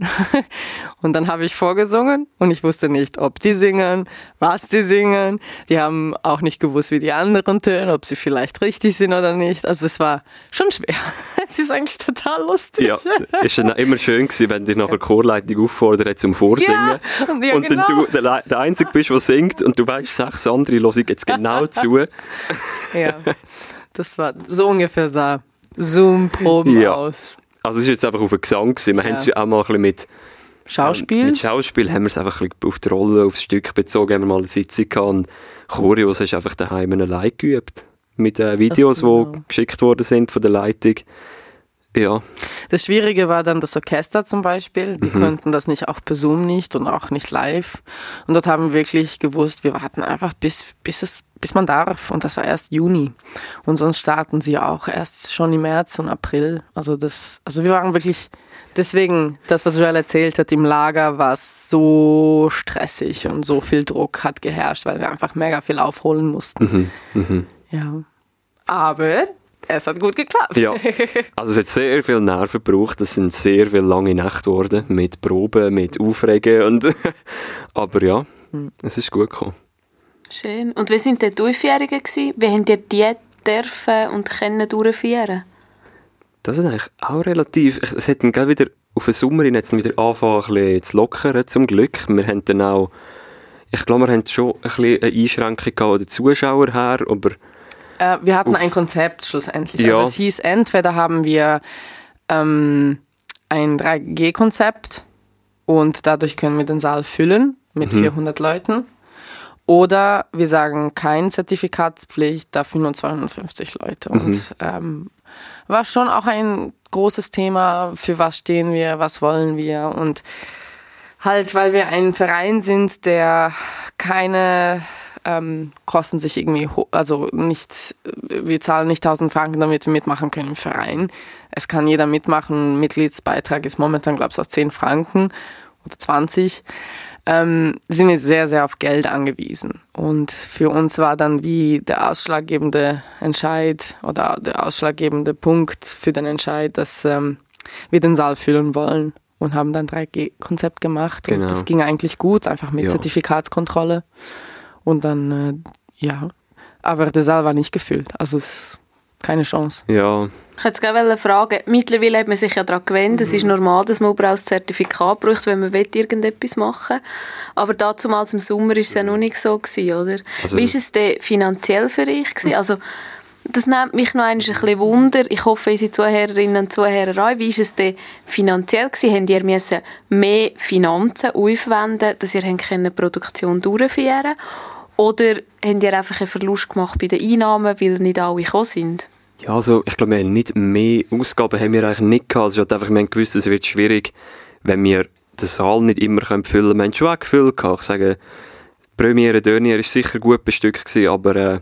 und dann habe ich vorgesungen und ich wusste nicht, ob die singen, was die singen. Die haben auch nicht gewusst, wie die anderen tönen, ob sie vielleicht richtig sind oder nicht. Also es war schon schwer. Es ist eigentlich total lustig. Ja, ist auch immer schön gewesen, wenn dich nachher Chorleitung auffordert zum Vorsingen. Ja, und ja, und dann genau. du der, Le- der Einzige bist, der singt und du weißt, sechs andere hören jetzt genau zu. Ja, das war so ungefähr sah Zoom-Proben Ja. aus. Also es ist jetzt einfach auf den Gesang gewesen. Wir Ja. haben es ja auch mal ein bisschen mit, Schauspiel. mit Schauspiel haben wir es einfach ein bisschen auf die Rolle, aufs Stück bezogen, haben wir mal eine Sitzung gehabt und Choreos hast du einfach daheim allein geübt. Mit äh, Videos, genau. die geschickt worden sind von der Leitung. Ja, Das Schwierige war dann das Orchester zum Beispiel. Die konnten das nicht auch per Zoom nicht und auch nicht live. Und dort haben wir wirklich gewusst, wir warten einfach bis, bis es, bis man darf. Und das war erst Juni. Und sonst starten sie auch erst schon im März und April. Also das, also wir waren wirklich, deswegen, das, was Joel erzählt hat, im Lager war es so stressig und so viel Druck hat geherrscht, weil wir einfach mega viel aufholen mussten. Ja. Aber es hat gut geklappt. ja. Also es hat sehr viel Nerven gebraucht, es sind sehr viele lange Nächte geworden, mit Proben, mit Aufregen und aber ja, es ist gut gekommen. Schön. Und wie sind denn die Aufführungen gewesen? Wie haben die dürfen und können durchführen? Das ist eigentlich auch relativ, es hat dann wieder auf den Sommer hin jetzt wieder bisschen zu lockern, zum Glück. Wir haben dann auch, ich glaube, wir haben schon ein bisschen eine Einschränkung gehabt an den Zuschauer her, aber Äh, wir hatten ein Konzept schlussendlich. Ja. Also es hieß, entweder haben wir ähm, ein 3G-Konzept und dadurch können wir den Saal füllen mit 400 Leuten. Oder wir sagen kein Zertifikatspflicht, dafür nur 250 Leute. Und ähm, war schon auch ein großes Thema, für was stehen wir, was wollen wir. Und halt, weil wir ein Verein sind, der keine ähm, Kosten sich irgendwie, also nicht, wir zahlen nicht 1000 Franken, damit wir mitmachen können im Verein. Es kann jeder mitmachen. Mitgliedsbeitrag ist momentan, glaube ich, auf 10 Franken oder 20. Ähm, sind wir sehr, sehr auf Geld angewiesen. Und für uns war dann wie der ausschlaggebende Entscheid oder der ausschlaggebende Punkt für den Entscheid, dass ähm, wir den Saal füllen wollen und haben dann 3G-Konzept gemacht. Genau. Und das ging eigentlich gut, einfach mit Ja. Zertifikatskontrolle. Und dann, äh, ja, aber der Saal war nicht gefüllt. Also es ist keine Chance. ja, Ich wollte gerade fragen, mittlerweile hat man sich ja daran gewöhnt, es ist normal, dass man überall ein Zertifikat braucht, wenn man will, irgendetwas machen will. Aber damals im Sommer war es ja noch nicht so, gewesen, oder? Also- Wie war es denn finanziell für euch? Gewesen? Also, das nimmt mich noch ein bisschen Wunder. Ich hoffe, unsere Zuhörerinnen und Zuhörer auch. Wie war es denn finanziell? Gewesen? Habt ihr müssen mehr Finanzen aufwenden, dass ihr die Produktion durchführen konntet? Oder habt ihr einfach einen Verlust gemacht bei den Einnahmen, weil nicht alle gekommen sind? Ja, also ich glaube, wir haben nicht mehr Ausgaben haben wir eigentlich nicht gehabt. Ist halt einfach, wir gewusst, es wird schwierig, wenn wir den Saal nicht immer können füllen können. Wir haben schon auch gefüllt. Ich sage, die Premiere Dörnier war sicher gut bestückt, gewesen, aber äh,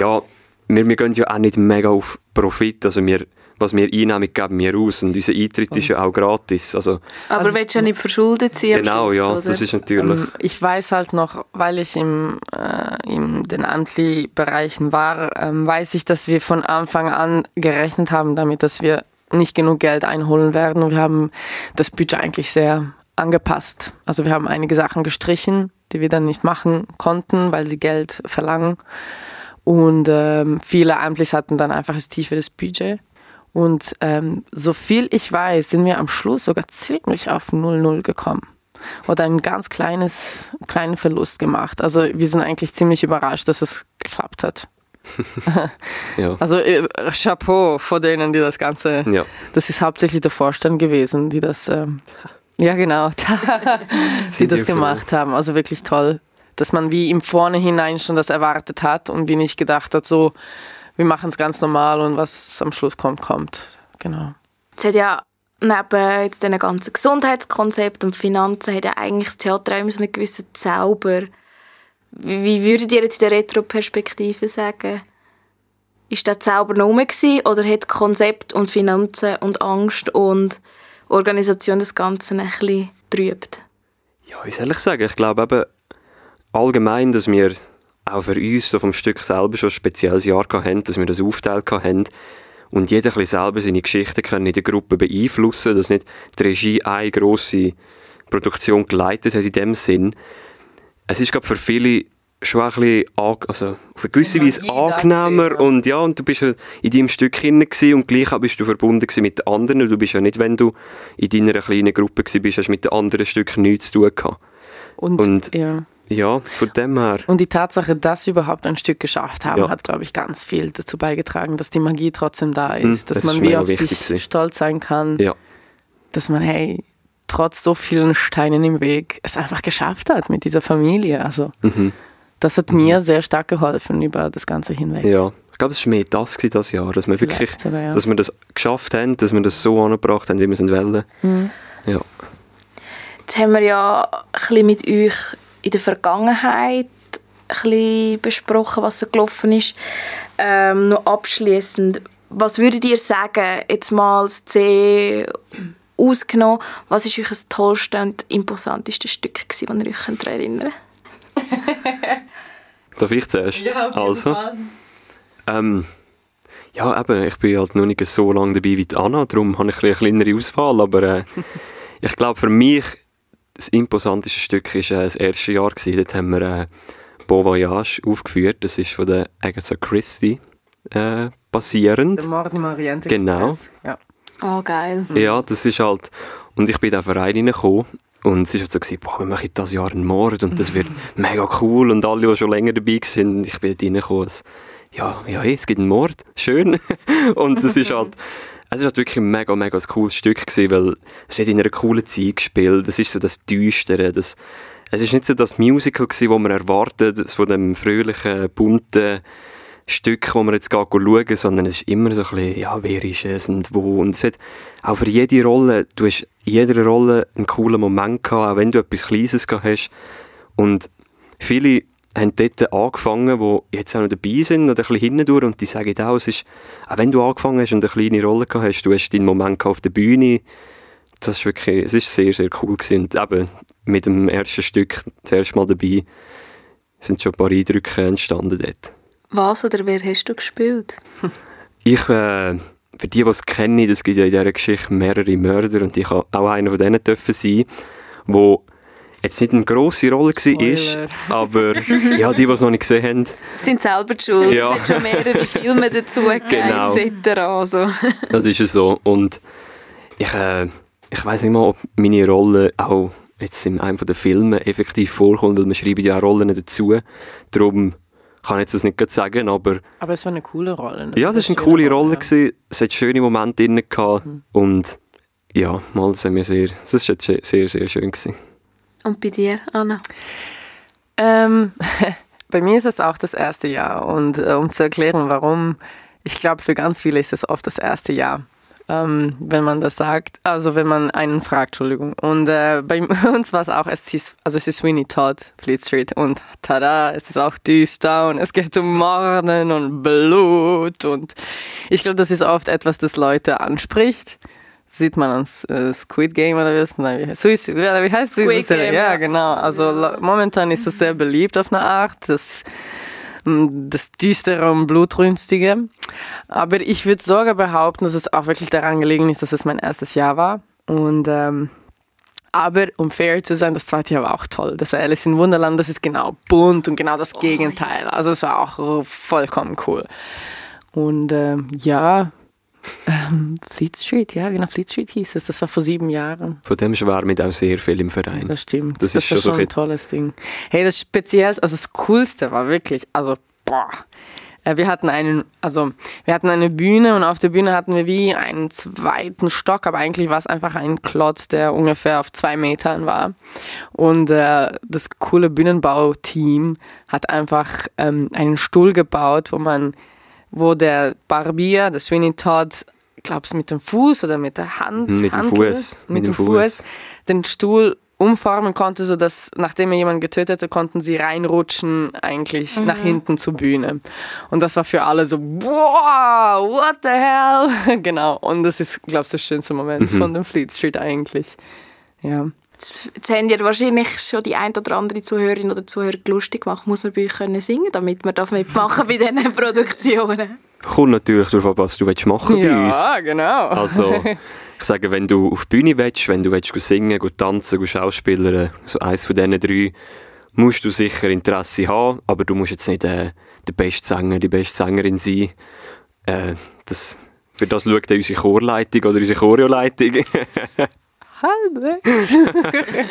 ja, wir, wir gehen ja auch nicht mega auf Profit. Also wir, was wir einnehmen, geben wir aus und unser Eintritt ist ja auch gratis. Also Aber Also- willst du ja nicht verschuldet sein genau, Schluss, ja, oder? das ist natürlich... Ähm, Ich weiß halt noch, weil ich im, äh, in den Amtli-Bereichen war, ähm, weiß ich, dass wir von Anfang an gerechnet haben damit, dass wir nicht genug Geld einholen werden. Und wir haben das Budget eigentlich sehr angepasst. Also wir haben einige Sachen gestrichen, die wir dann nicht machen konnten, weil sie Geld verlangen. Und ähm, viele Amtlis hatten dann einfach das tieferes Budget. Und ähm, so viel ich weiß, sind wir am Schluss sogar ziemlich auf 0-0 gekommen. Oder ein ganz kleines, kleinen Verlust gemacht. Also wir sind eigentlich ziemlich überrascht, dass es geklappt hat. ja. Also äh, Chapeau vor denen, die das Ganze, Ja. das ist hauptsächlich der Vorstand gewesen, die das, ähm, ja genau, die das gemacht haben. Also wirklich toll, dass man wie im Vornherein schon das erwartet hat und wie nicht gedacht hat, so, wir machen es ganz normal und was am Schluss kommt, kommt. Genau. Es hat ja neben jetzt diesen ganzen Gesundheitskonzept und Finanzen hat ja eigentlich das Theater auch immer so einen gewissen Zauber. Wie, würdet ihr jetzt in der Retro-Perspektive sagen? Ist der Zauber noch rum gewesen, oder hat Konzept und Finanzen und Angst und Organisation das Ganze ein bisschen trübt? Ja, wie soll ich sagen? Ich glaube eben allgemein, dass wir auch für uns so vom Stück selber schon ein spezielles Jahr haben, dass wir das aufgeteilt gehabt haben und jeder ein bisschen selber seine Geschichten können in der Gruppe beeinflussen, dass nicht die Regie eine grosse Produktion geleitet hat in dem Sinn. Es ist glaube für viele schon ein bisschen also auf eine gewisse Die Weise angenehmer gewesen, ja. und ja, und du bist ja in deinem Stück hinein und gleich auch bist du verbunden mit den anderen. Du bist ja nicht, wenn du in deiner kleinen Gruppe bist, hast mit den anderen Stücken nichts zu tun gehabt. Und, Und- ja. Ja, von dem her. Und die Tatsache, dass wir überhaupt ein Stück geschafft haben, Ja. hat, glaube ich, ganz viel dazu beigetragen, dass die Magie trotzdem da ist, Hm, dass das man ist wie auf sich gewesen. stolz sein kann, Ja, dass man, hey, trotz so vielen Steinen im Weg, es einfach geschafft hat mit dieser Familie. Also mhm. das hat mir sehr stark geholfen über das Ganze hinweg. ja. Ich glaube, es war mehr das das Jahr, dass wir wirklich, sogar, ja. dass wir das geschafft haben, dass wir das so angebracht haben, wie wir es wollen. Mhm. Ja. Jetzt haben wir ja ein bisschen mit euch in der Vergangenheit ein bisschen besprochen, was so gelaufen ist. Ähm, noch abschließend, was würdet ihr sagen, jetzt mal das C ausgenommen, was ist euch das tollste und imposanteste Stück gewesen, das ihr euch könnt erinnern Darf ich zuerst? also, Ähm, ja, eben, ich bin halt noch nicht so lange dabei wie die Anna, darum habe ich ein bisschen eine kleinere Auswahl, aber äh, ich glaube, für mich das imposanteste Stück war äh, das erste Jahr. Gewesen. Dort haben wir äh, Bon Voyage aufgeführt, das ist von der Agatha Christie äh, basierend. Der Mord im Orient Genau. Express. Ja. Oh, geil. Ja, das ist halt. Und ich bin in den Verein reingekommen. Und es war halt so, gewesen, boah, wir machen dieses Jahr einen Mord und das wird mega cool. Und alle, die schon länger dabei sind, ich bin dort reingekommen. Ja, ja, hey, es gibt einen Mord. Schön. und das ist halt. Es war wirklich ein mega, mega cooles Stück, gewesen, weil es hat in einer coolen Zeit gespielt. Es ist so das Düstere. Das, es ist nicht so das Musical, gewesen, das man erwartet, das von dem fröhlichen, bunten Stück, wo man jetzt schauen, sondern es ist immer so ein bisschen, ja, wer ist es und wo. Und es hat auch für jede Rolle, du hast in jeder Rolle einen coolen Moment gehabt, auch wenn du etwas Kleines gehabt hast. Und viele haben dort angefangen, die jetzt auch noch dabei sind oder ein bisschen hindurch und die sagen auch, es ist, auch wenn du angefangen hast und eine kleine Rolle gehabt hast, du hast deinen Moment auf der Bühne, das ist wirklich, es ist sehr, sehr cool gewesen. Und eben mit dem ersten Stück das erste Mal dabei sind schon ein paar Eindrücke entstanden dort. Was oder wer hast du gespielt? Ich, äh, für die, die es kennen, es gibt ja in dieser Geschichte mehrere Mörder und ich habe auch einer von denen dürfen sein, wo jetzt nicht eine grosse Rolle Spoiler. war, aber ja, die, die es noch nicht gesehen haben, sind selber die schuld. Ja. Es hat schon mehrere Filme dazu gegeben, Genau. etc. Also. das ist es so. Und ich, äh, ich weiß nicht mal, ob meine Rolle auch jetzt in einem der Filme effektiv vorkommt, weil wir schreiben ja auch Rollen dazu. Darum kann ich jetzt das nicht gerade sagen, aber Aber es war eine coole Rolle. ne? Ja, das war eine coole Rolle. ja. Gewesen. Es hat schöne Momente drin gehabt. Und ja, mal, haben wir sehr, das ist jetzt sehr, sehr schön gewesen. Und bei dir, Anna? Ähm, bei mir ist es auch das erste Jahr. Und äh, um zu erklären, warum, ich glaube, für ganz viele ist es oft das erste Jahr. Ähm, wenn man das sagt, also wenn man einen fragt, Entschuldigung. Und äh, bei uns war es auch, es ist, also es ist Sweeney Todd, Fleet Street und tada, es ist auch düster und es geht um Morden und Blut und ich glaube, das ist oft etwas, das Leute anspricht. Sieht man an äh, Squid Game oder wie ist Nein, wie heißt, Suicide, wie heißt Squid diese Serie? Game, Ja, ja. genau. Also lo- momentan ist das sehr beliebt auf eine Art. Das, mm, das Düstere und Blutrünstige. Aber ich würde sogar behaupten, dass es auch wirklich daran gelegen ist, dass es mein erstes Jahr war. Und ähm, aber um fair zu sein, das zweite Jahr war auch toll. Das war Alice in Wunderland, das ist genau bunt und genau das Gegenteil. Also es war auch vollkommen cool. Und ähm, ja, ähm, Fleet Street, ja, genau, Fleet Street hieß es. Das war vor sieben Jahren. Von dem schwärmt auch sehr viel im Verein. Das stimmt. Das Das, ist war schon so ein- tolles Ding. Hey, das Speziellste, also das Coolste war wirklich, also, boah. Äh, Wir hatten einen, also wir hatten eine Bühne und auf der Bühne hatten wir wie einen zweiten Stock, aber eigentlich war es einfach ein Klotz, der ungefähr auf zwei Metern war. Und äh, das coole Bühnenbauteam hat einfach ähm, einen Stuhl gebaut, wo man, wo der Barbier, der Sweeney Todd, glaubst mit dem Fuß oder mit der Hand, Mhm, mit dem Hantel, Fuß, mit, dem Fuß, den Stuhl umformen konnte, sodass nachdem er jemanden getötet hatte, konnten sie reinrutschen eigentlich nach hinten zur Bühne. Und das war für alle so, wow, what the hell? genau. Und das ist, glaube ich, der schönste Moment von dem Fleet Street eigentlich. Ja. Jetzt, jetzt haben ja wahrscheinlich schon die ein oder andere Zuhörerin oder Zuhörer lustig gemacht. Muss man bei euch können singen, damit man darf mitmachen bei diesen Produktionen? Kommt natürlich darauf an, was du willst machen bei uns. Ja, genau. Also, ich sage, wenn du auf die Bühne willst, wenn du willst singen, gut tanzen, gut schauspielern, so eins von diesen drei, musst du sicher Interesse haben, aber du musst jetzt nicht äh, der beste Sänger, die beste Sängerin sein. Äh, das, für das schaut dann unsere Chorleitung oder unsere Choreoleitung. Halbwegs.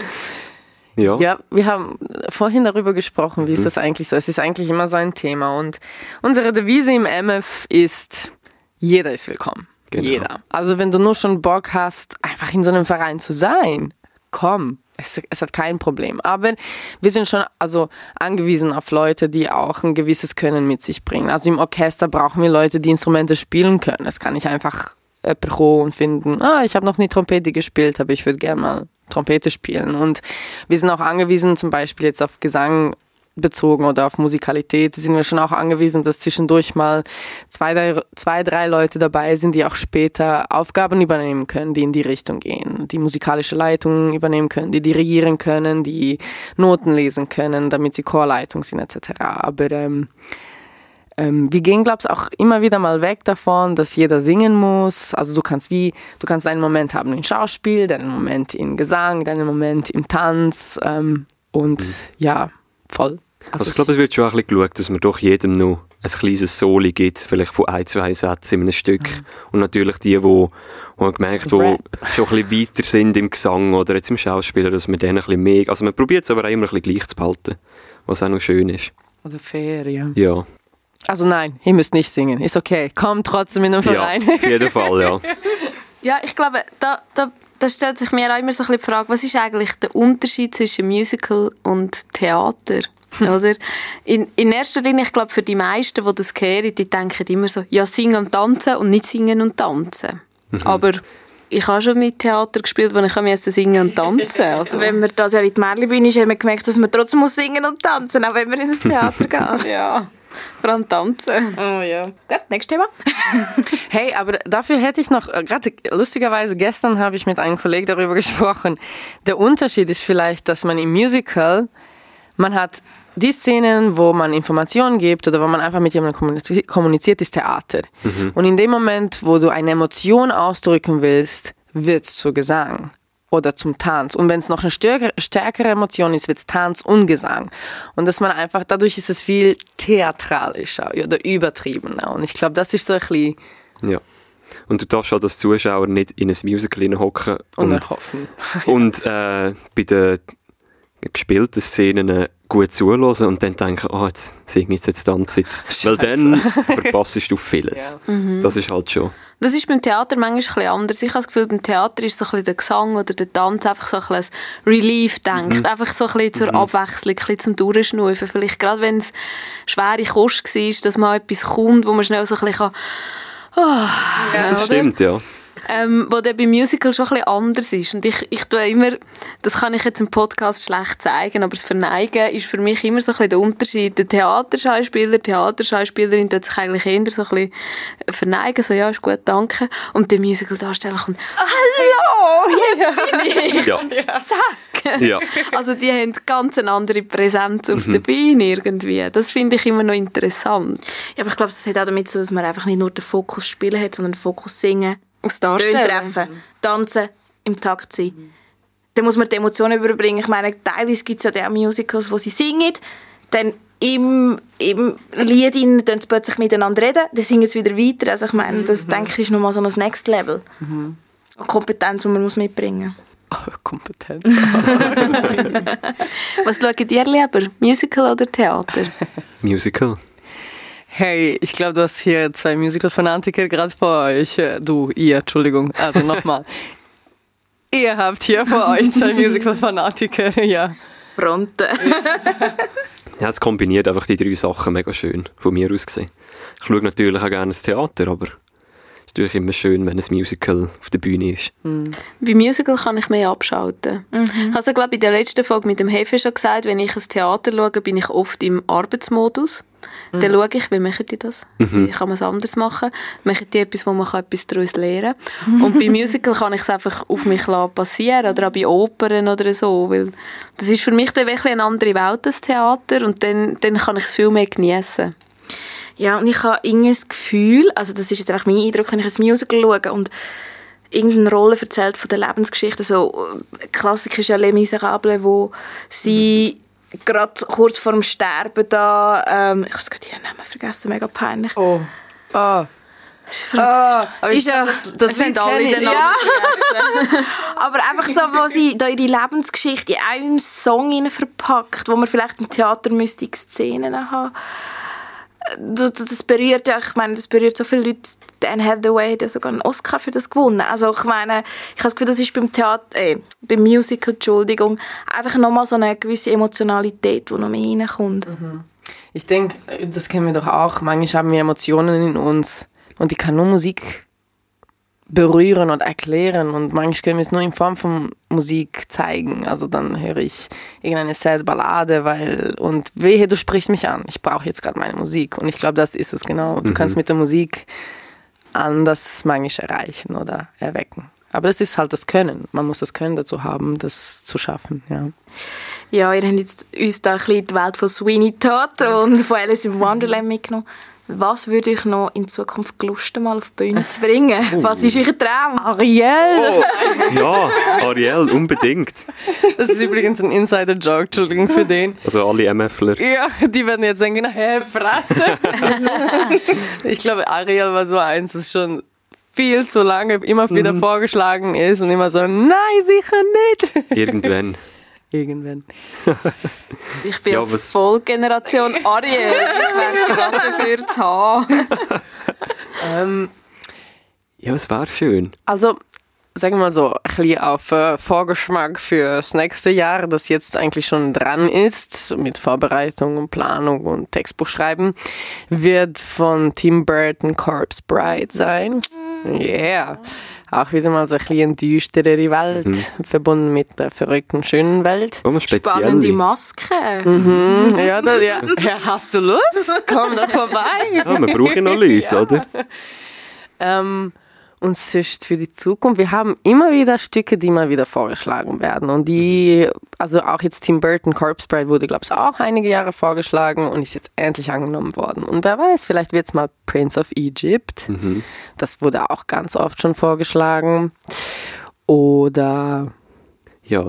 ja. Ja, wir haben vorhin darüber gesprochen, wie ist das eigentlich so? Es ist eigentlich immer so ein Thema und unsere Devise im MF ist, jeder ist willkommen. Genau. Jeder. Also wenn du nur schon Bock hast, einfach in so einem Verein zu sein, komm. es, es hat kein Problem. Aber wir sind schon also angewiesen auf Leute, die auch ein gewisses Können mit sich bringen. Also im Orchester brauchen wir Leute, die Instrumente spielen können. Das kann ich einfach jemand und finden, ah, ich habe noch nie Trompete gespielt, aber ich würde gerne mal Trompete spielen. Und wir sind auch angewiesen, zum Beispiel jetzt auf Gesang bezogen oder auf Musikalität, sind wir schon auch angewiesen, dass zwischendurch mal zwei drei, zwei, drei Leute dabei sind, die auch später Aufgaben übernehmen können, die in die Richtung gehen, die musikalische Leitung übernehmen können, die dirigieren können, die Noten lesen können, damit sie Chorleitung sind etc. Aber ähm, ähm, wir gehen, glaube ich, auch immer wieder mal weg davon, dass jeder singen muss. Also du kannst wie, du kannst einen Moment haben in Schauspiel, deinen Moment in Gesang, deinen Moment im Tanz ähm, und mhm. ja, voll. Also, also ich glaube, es wird schon ein bisschen geschaut, dass man doch jedem noch ein kleines Soli gibt, vielleicht von ein, zwei Sätzen in einem Stück. Mhm. Und natürlich die, die, die man gemerkt, die schon ein bisschen weiter sind im Gesang oder jetzt im Schauspieler, dass man denen ein bisschen mehr, also man probiert es aber auch immer ein bisschen gleich zu behalten, was auch noch schön ist. Oder fair, ja. Also nein, ihr müsst nicht singen, ist okay. Kommt trotzdem in den Verein. Ja, auf jeden Fall, ja. ja, ich glaube, da, da da stellt sich mir auch immer so ein bisschen die Frage, was ist eigentlich der Unterschied zwischen Musical und Theater? Oder? In, in erster Linie, ich glaube, für die meisten, die das hören, die denken immer so, ja, singen und tanzen und nicht singen und tanzen. Mhm. Aber ich habe schon mit Theater gespielt, wo ich musste singen und tanzen. Also. Wenn man das ja in die Märchenbühne ist, haben wir gemerkt, dass man trotzdem muss singen und tanzen, auch wenn man ins Theater geht. ja. Vor allem tanzen. Oh ja. Gut, nächstes Thema. hey, aber dafür hätte ich noch, äh, gerade lustigerweise gestern habe ich mit einem Kollegen darüber gesprochen. Der Unterschied ist vielleicht, dass man im Musical, man hat die Szenen, wo man Informationen gibt oder wo man einfach mit jemandem kommuniziert, ist Theater. Mhm. Und in dem Moment, wo du eine Emotion ausdrücken willst, wird es zu Gesang oder zum Tanz. Und wenn es noch eine stärkere Emotion ist, wird es Tanz und Gesang. Und dass man einfach, dadurch ist es viel theatralischer oder übertriebener. Und ich glaube, das ist so ein bisschen... Ja. Und du darfst halt als Zuschauer nicht in ein Musical hineinhocken und, und hoffen. und äh, bei den gespielten Szenen gut zulassen und dann denken, oh, jetzt singe ich jetzt, tanze jetzt. Weil dann verpasst du vieles. Ja. Mhm. Das ist halt schon. Das ist beim Theater manchmal ein bisschen anders. Ich habe das Gefühl, beim Theater ist so ein bisschen der Gesang oder der Tanz einfach so ein Relief denkt. Mhm. Einfach so ein bisschen zur mhm. Abwechslung, ein bisschen zum Durchschnaufen. Vielleicht gerade, wenn es schwere Kost war, dass mal etwas kommt, wo man schnell so ein bisschen kann, oh, ja, das stimmt, ja ähm, wo der beim Musical schon ein bisschen anders ist. Und ich, ich tue immer, das kann ich jetzt im Podcast schlecht zeigen, aber das Verneigen ist für mich immer so ein bisschen der Unterschied. Der Theaterschauspieler, Theaterschauspielerin tut sich eigentlich eher so ein bisschen verneigen, so, ja, ist gut, danke. Und der Musical-Darsteller kommt, hallo, hier bin ich. Ja. Zack. Ja. Also die haben ganz eine andere Präsenz auf mhm. der Bühne irgendwie. Das finde ich immer noch interessant. Ja, aber ich glaube, das hat auch damit zu dass man einfach nicht nur den Fokus spielen hat, sondern den Fokus singen Aufs Darstellen. treffen, tanzen, im Takt sein. Mhm. Dann muss man die Emotionen überbringen. Ich meine, teilweise gibt es ja auch Musicals, wo sie singen, dann im, im Lied dann sie plötzlich miteinander reden, dann singen sie wieder weiter. Also ich meine, das mhm. denke ich ist nochmal so das Next Level. Mhm. Kompetenz, die man muss mitbringen muss. Oh, Kompetenz. Was schaut ihr lieber? Musical oder Theater? Musical. Hey, ich glaube, du hast hier zwei Musical-Fanatiker gerade vor euch. Äh, du, ihr, Entschuldigung. Also nochmal. ihr habt hier vor euch zwei Musical-Fanatiker, ja. Fronten. ja, es kombiniert einfach die drei Sachen mega schön, von mir aus gesehen. Ich schaue natürlich auch gerne das Theater, aber ist natürlich immer schön, wenn ein Musical auf der Bühne ist. Mhm. Bei Musical kann ich mehr abschalten. Mhm. Also, glaube in der letzten Folge mit dem Hefe schon gesagt, wenn ich ein Theater schaue, bin ich oft im Arbeitsmodus. Mhm. Dann schaue ich, wie machen die das? Mhm. Wie kann man es anders machen? Machen die etwas, wo man etwas daraus lernen kann? Und bei Musical kann ich es einfach auf mich passieren oder auch bei Opern oder so, weil das ist für mich dann wirklich eine andere Welt, das Theater, und dann, dann kann ich es viel mehr genießen. Ja, und ich habe irgendwie das Gefühl, also das ist jetzt einfach mein Eindruck, wenn ich ein Musical schaue und irgendeine Rolle erzählt von der Lebensgeschichte, so äh, Klassiker ist ja Les Miserables, wo sie mhm. Gerade kurz vor dem Sterben da, ähm, ich habe gerade ihren Namen vergessen, mega peinlich. Oh. Ah. Ah, ist ja, das, das sind alle den Namen ja. Aber einfach so, wo sie da ihre Lebensgeschichte in einem Song verpackt, wo man vielleicht im Theater müsste Szenen haben das berührt ja, ich meine, das berührt so viele Leute. Dan Hathaway hat ja sogar einen Oscar für das gewonnen. Also ich meine, ich habe das Gefühl, das ist beim Theater, äh, beim Musical, Entschuldigung, einfach nochmal so eine gewisse Emotionalität, die noch mehr reinkommt. Mhm. Ich denke, das kennen wir doch auch. Manchmal haben wir Emotionen in uns und die kann nur Musik berühren und erklären und manchmal können wir es nur in Form von Musik zeigen. Also dann höre ich irgendeine sad Ballade, weil und wehe, du sprichst mich an. Ich brauche jetzt gerade meine Musik und ich glaube, das ist es genau. Du mhm. kannst mit der Musik anders manchmal erreichen oder erwecken. Aber das ist halt das Können. Man muss das Können dazu haben, das zu schaffen. Ja. Ja, ihr habt jetzt uns da ein bisschen die Welt von Sweeney Todd und von Alice in Wonderland mitgenommen. Was würde ich noch in Zukunft gelusten, mal auf die Bühne zu bringen? Oh. Was ist Ihr Traum? Ariel! Oh. Ja, Ariel, unbedingt. Das ist übrigens ein Insider-Joke, Entschuldigung für den. Also alle MFler. Ja, die werden jetzt denken, hä, Fresse. ich glaube, Ariel war so eins, das schon viel zu lange immer wieder mhm. vorgeschlagen ist und immer so, nein, sicher nicht. Irgendwann. Irgendwann. Ich bin ja, voll Generation Ariel. Gerade dafür zu haben. ähm, ja, es war schön. Also, sagen wir mal so, ein bisschen auf äh, Vorgeschmack für das nächste Jahr, das jetzt eigentlich schon dran ist, mit Vorbereitung und Planung und Textbuchschreiben, wird von Tim Burton Corpse Bride sein. Yeah auch wieder mal so ein bisschen düsterere Welt, mhm. verbunden mit der verrückten, schönen Welt. Oh, Spannende Maske. Mhm. Ja, da, ja. hast du Lust? Komm doch vorbei. Ja, wir brauchen noch Leute, ja. oder? Ähm, und sonst für die Zukunft, wir haben immer wieder Stücke, die mal wieder vorgeschlagen werden. Und die, also auch jetzt Tim Burton Corpse Bride wurde, glaube ich, auch einige Jahre vorgeschlagen und ist jetzt endlich angenommen worden. Und wer weiß, vielleicht wird es mal Prince of Egypt. Mhm. Das wurde auch ganz oft schon vorgeschlagen. Oder ja,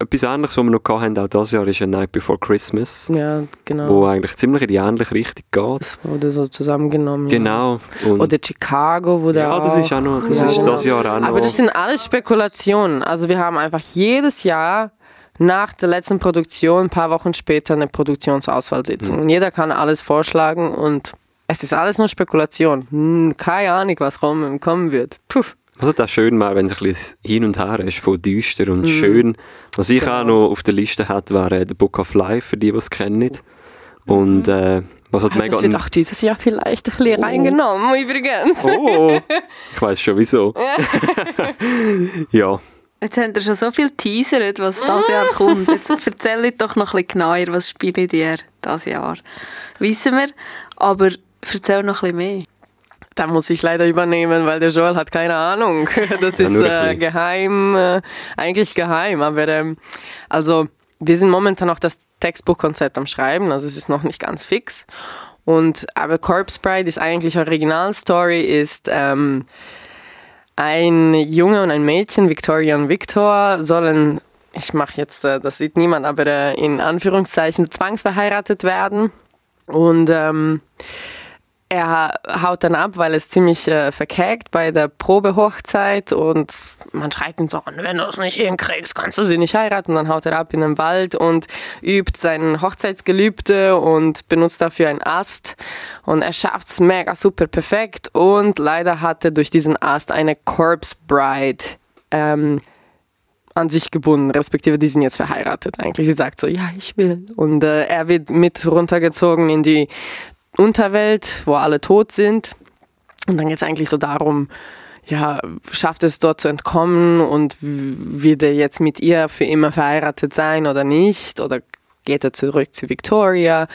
etwas Ähnliches, was wir noch hatten, auch dieses Jahr, ist «A Night Before Christmas». Ja, genau. Wo eigentlich ziemlich in die ähnliche Richtung geht. Das wurde so zusammengenommen. Genau. Ja. Oder Chicago wurde ja, auch... Ja, das ist auch noch, das ja, ist genau. das Jahr auch noch. Aber das sind alles Spekulationen. Also wir haben einfach jedes Jahr nach der letzten Produktion, ein paar Wochen später, eine Produktionsauswahlsitzung. Mhm. Und jeder kann alles vorschlagen und es ist alles nur Spekulation. Hm, keine Ahnung, was kommen wird. Puh. Was das schön mal, wenn es ein bisschen hin und her ist, von düster und mm. schön. Was ich genau. auch noch auf der Liste hatte, wäre The Book of Life, für die, die es kennen. Und äh, was hat ja, mega... Das wird auch dieses Jahr vielleicht ein bisschen oh. reingenommen, übrigens. Oh, ich weiß schon wieso. ja. Jetzt habt ihr schon so viel teasert, was dieses Jahr kommt. Jetzt erzähl doch noch ein bisschen genauer, was spiele dir dieses Jahr. Wissen wir, aber erzähl noch ein bisschen mehr. Da muss ich leider übernehmen, weil der Joel hat keine Ahnung. Das ist äh, geheim, äh, eigentlich geheim. Aber ähm, also wir sind momentan noch das Textbuchkonzept am Schreiben, also es ist noch nicht ganz fix. Und aber Corpse Bride ist eigentlich Originalstory, ist ähm, ein Junge und ein Mädchen, Victoria und Victor, sollen, ich mache jetzt, äh, das sieht niemand, aber äh, in Anführungszeichen zwangsverheiratet werden. Und ähm, er haut dann ab, weil es ziemlich äh, verkägt bei der Probehochzeit und man schreit ihn so an, wenn du es nicht hinkriegst, kannst du sie nicht heiraten. Dann haut er ab in den Wald und übt sein Hochzeitsgelübde und benutzt dafür einen Ast und er schafft es mega super perfekt und leider hat er durch diesen Ast eine Corpse Bride ähm, an sich gebunden, respektive die sind jetzt verheiratet eigentlich. Sie sagt so, ja, ich will. Und äh, er wird mit runtergezogen in die Unterwelt, wo alle tot sind. Und dann geht es eigentlich so darum, ja, schafft es dort zu entkommen und wird er jetzt mit ihr für immer verheiratet sein oder nicht? Oder geht er zurück zu Victoria?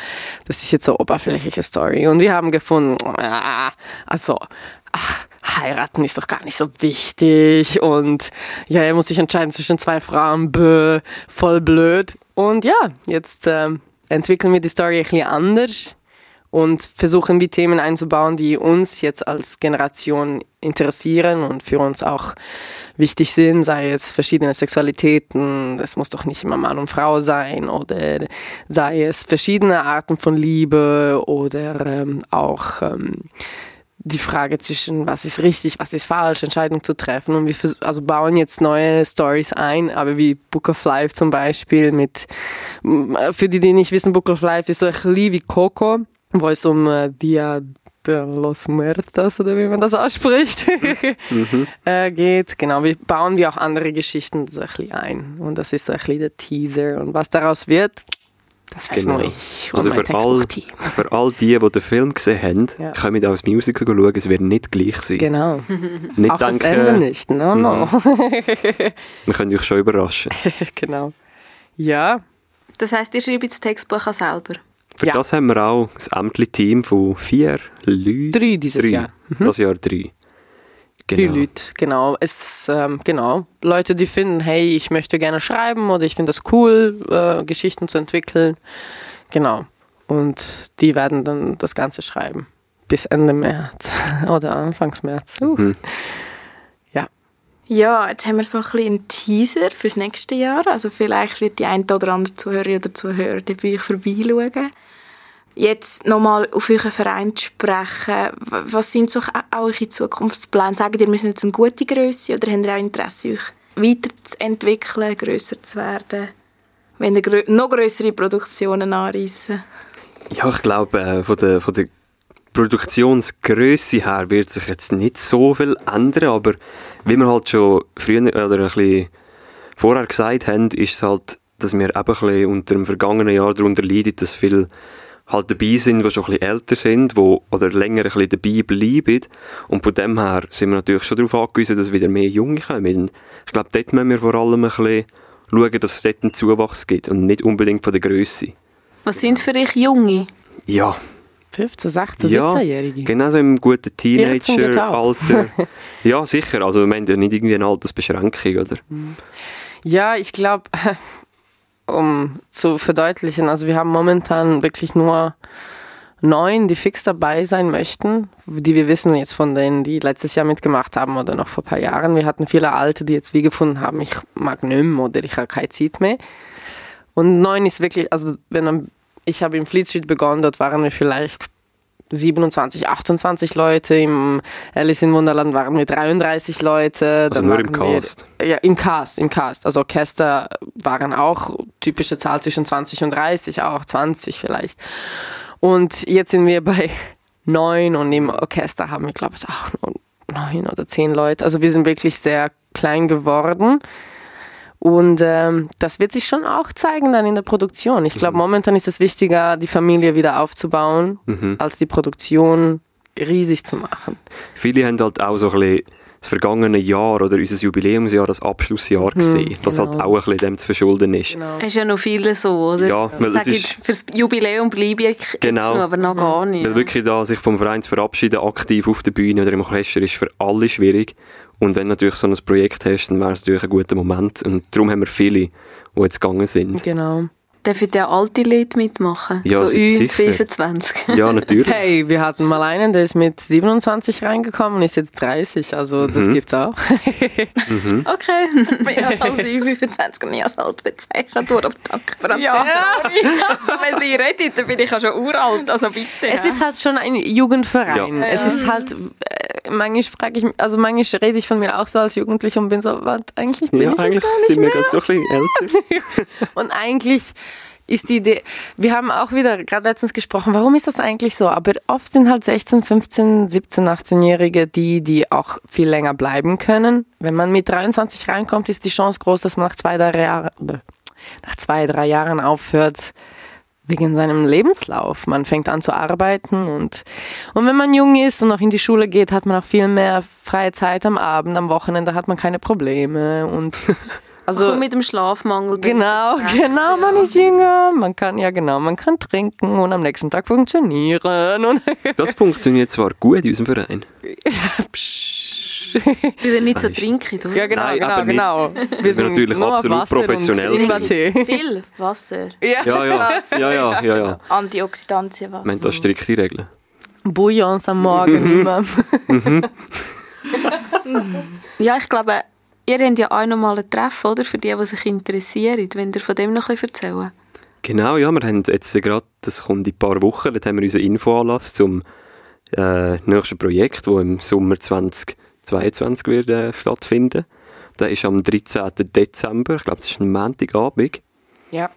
Das ist jetzt so oberflächliche Story. Und wir haben gefunden, ah, also, ach, heiraten ist doch gar nicht so wichtig. Und ja, er muss sich entscheiden zwischen zwei Frauen, bö, voll blöd. Und ja, jetzt äh, entwickeln wir die Story ein bisschen anders und versuchen wie Themen einzubauen, die uns jetzt als Generation interessieren und für uns auch wichtig sind, sei es verschiedene Sexualitäten, es muss doch nicht immer Mann und Frau sein oder sei es verschiedene Arten von Liebe oder ähm, auch ähm, die Frage zwischen was ist richtig, was ist falsch, Entscheidungen zu treffen. Und wir also bauen jetzt neue Stories ein, aber wie Book of Life zum Beispiel mit, für die, die nicht wissen, Book of Life ist so ein bisschen wie Coco, wo es um äh, Dia de los Muertos oder wie man das ausspricht äh, geht. Genau, wir bauen wir auch andere Geschichten so ein bisschen ein und das ist so ein bisschen der Teaser und was daraus wird, das weiß Genau. nur ich und Also mein für all, für all die, die den Film gesehen haben, Ja. können wir auch das Musical schauen, es wird nicht gleich sein. Genau, Nicht auch das denken, Ende nicht, no, no. wir können euch schon überraschen. genau. Ja, Das heisst, ihr schreibt das Textbuch auch selber? Für Ja. das haben wir auch ein Ämtli-Team von vier Leuten. Drei dieses drei. Jahr. Das Jahr drei. Drei Genau. Leute, genau. Es, ähm, genau. Leute, die finden, hey, ich möchte gerne schreiben oder ich finde das cool, äh, Geschichten zu entwickeln. Genau. Und die werden dann das Ganze schreiben. Bis Ende März oder Anfangs März. Uh. Mhm. Ja. Ja, jetzt haben wir so ein bisschen einen Teaser fürs nächste Jahr. Also vielleicht wird die eine oder andere Zuhörerin oder Zuhörer bei euch vorbeischauen. Jetzt nochmal auf euren Verein zu sprechen. Was sind so eure Zukunftspläne? Sagt ihr, wir sind jetzt eine gute Größe oder habt ihr auch Interesse, euch weiterzuentwickeln, grösser zu werden? Wenn ihr noch größere Produktionen anreissen? Ja, ich glaube, äh, von der, von der Produktionsgröße her wird sich jetzt nicht so viel ändern, aber wie wir halt schon früher oder ein bisschen vorher gesagt haben, ist es halt, dass wir eben ein bisschen unter dem vergangenen Jahr darunter leiden, dass viele halt dabei sind, die schon ein bisschen älter sind, wo, oder länger ein bisschen dabei bleiben. Und von dem her sind wir natürlich schon darauf angewiesen, dass wieder mehr Junge kommen. Und ich glaube, dort müssen wir vor allem ein bisschen schauen, dass es dort einen Zuwachs gibt und nicht unbedingt von der Größe. Was sind für euch Junge? Ja, 15, 16, ja, 17-Jährige. genau so im guten 14 geht auch. Teenager-Alter. ja, sicher. Also wir haben ja nicht irgendwie eine Altersbeschränkung, oder? Ja, ich glaube, um zu verdeutlichen, also wir haben momentan wirklich nur neun, die fix dabei sein möchten, die wir wissen jetzt von denen, die letztes Jahr mitgemacht haben oder noch vor ein paar Jahren. Wir hatten viele Alte, die jetzt wie gefunden haben, ich mag mehr oder ich habe keine Zeit mehr. Und neun ist wirklich, also wenn ich habe im Fleet Street begonnen, dort waren wir vielleicht 27, 28 Leute, im Alice in Wunderland waren wir 33 Leute. Also nur im waren wir- Cast. ja, im Cast, im Cast. Also Orchester waren auch typische Zahl zwischen 20 und 30, auch 20 vielleicht. Und jetzt sind wir bei neun und im Orchester haben wir, glaube ich, auch nur neun oder zehn Leute. Also wir sind wirklich sehr klein geworden. Und ähm, das wird sich schon auch zeigen dann in der Produktion. Ich glaube, momentan ist es wichtiger, die Familie wieder aufzubauen, als die Produktion riesig zu machen. Viele haben halt auch so ein bisschen das vergangene Jahr oder unser Jubiläumsjahr als Abschlussjahr gesehen, was halt genau. auch ein bisschen dem zu verschulden ist. Es ist ja noch viele so, oder? Ja, weil es ist- fürs Jubiläum bleibe ich jetzt Genau. noch, aber noch gar nicht. Weil wirklich da sich vom Verein zu verabschieden, aktiv auf der Bühne oder im Orchester, ist für alle schwierig. Und wenn du natürlich so ein Projekt hast, dann wäre es natürlich ein guter Moment. Und darum haben wir viele, die jetzt gegangen sind. Genau. Dürfen ja alte Leute mitmachen? Ja, so si- sicher. 25. Ja, natürlich. Hey, wir hatten mal einen, der ist mit 27 reingekommen und ist jetzt 30. Also das gibt's auch. Okay. Ich habe als 25 nie als alt bezeichnet worden, aber danke für Ja. also, wenn sie redet, dann bin ich ja schon uralt, also bitte. Es ist halt schon ein Jugendverein. Ja. Es ist halt, äh, manchmal frage ich also manchmal rede ich von mir auch so als Jugendliche und bin so, was, eigentlich bin Ja, ich eigentlich jetzt gar nicht sind wir mehr. gerade so ein älter. Und eigentlich ist die Idee, wir haben auch wieder gerade letztens gesprochen, warum ist das eigentlich so? Aber oft sind halt 16, 15, 17, 18-Jährige die, die auch viel länger bleiben können. Wenn man mit 23 reinkommt, ist die Chance groß, dass man nach zwei, drei Jahren, nach zwei, drei Jahren aufhört wegen seinem Lebenslauf. Man fängt an zu arbeiten und, und wenn man jung ist und noch in die Schule geht, hat man auch viel mehr freie Zeit am Abend, am Wochenende hat man keine Probleme und Also also mit dem Schlafmangel. Genau, genau, man ja. ist jünger, man kann ja genau, man kann trinken und am nächsten Tag funktionieren und Das funktioniert zwar gut in unserem Verein. Wieder nicht so trinken, oder? ja genau, Nein, genau, genau. Wir natürlich nur auf absolut Wasser und professionell Ingwertee. viel Wasser. Ja, ja, ja, ja, ja, ja. Antioxidantienwasser. Wir haben da strikte Regeln. Bouillons am Morgen Mhm. immer. Ja, ich glaube, ihr habt ja auch noch mal ein Treffen, oder? Für die, die sich interessieren. Wenn ihr von dem noch ein bisschen erzählen. Genau, ja, wir haben jetzt gerade, das kommt in ein paar Wochen, dort haben wir unseren Infoanlass zum äh, nächsten Projekt, das im Sommer 2022 wird äh, stattfinden. Der ist am 13. Dezember, ich glaube, das ist ein Montagabend. Ja.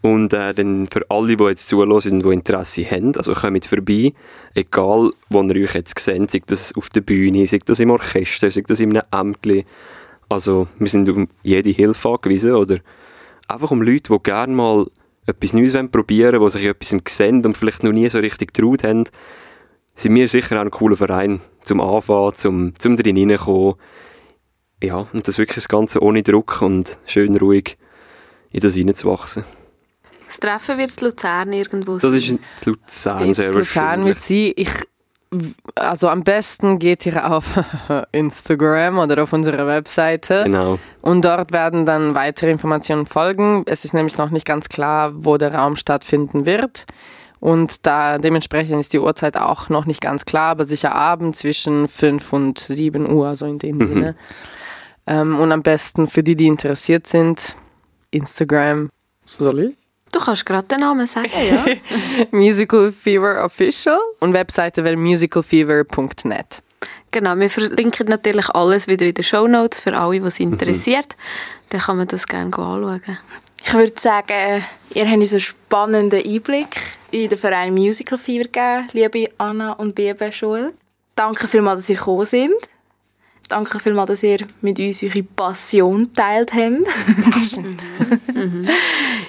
Und äh, dann für alle, die jetzt zuhören und die Interesse haben, also kommt vorbei, egal wo ihr euch jetzt seht, sei das auf der Bühne, sei das im Orchester, sei das in einem Ämtli. Also wir sind um jede Hilfe angewiesen oder einfach um Leute, die gerne mal etwas Neues probieren wollen, die sich etwas sehen und vielleicht noch nie so richtig getraut haben, sind wir sicher auch ein cooler Verein zum Anfangen, zum, zum drin hineinkommen. Ja, und das wirklich das Ganze ohne Druck und schön ruhig in das hineinzuwachsen. Das Treffen wird in Luzern irgendwo sein? Das ist in Luzern Jetzt sehr Luzern wird sie. Ich, also am besten geht ihr auf Instagram oder auf unsere Webseite. Genau. Und dort werden dann weitere Informationen folgen. Es ist nämlich noch nicht ganz klar, wo der Raum stattfinden wird. Und da dementsprechend ist die Uhrzeit auch noch nicht ganz klar, aber sicher Abend zwischen 5 und 7 Uhr, so in dem mhm. Sinne. Ähm, und am besten für die, die interessiert sind, Instagram. Soll ich? Du kannst gerade den Namen sagen, ja. Musical Fever Official und Webseite wäre musicalfever.net. Genau, wir verlinken natürlich alles wieder in den Show Notes für alle, die es mhm. interessiert. Mhm. Dann kann man das gerne anschauen. Ich würde sagen, ihr habt einen spannenden Einblick in den Verein Musical Fever gegeben, liebe Anna und liebe Joel. Danke vielmals, dass ihr gekommen seid. Danke vielmals, dass ihr mit uns eure Passion teilt habt.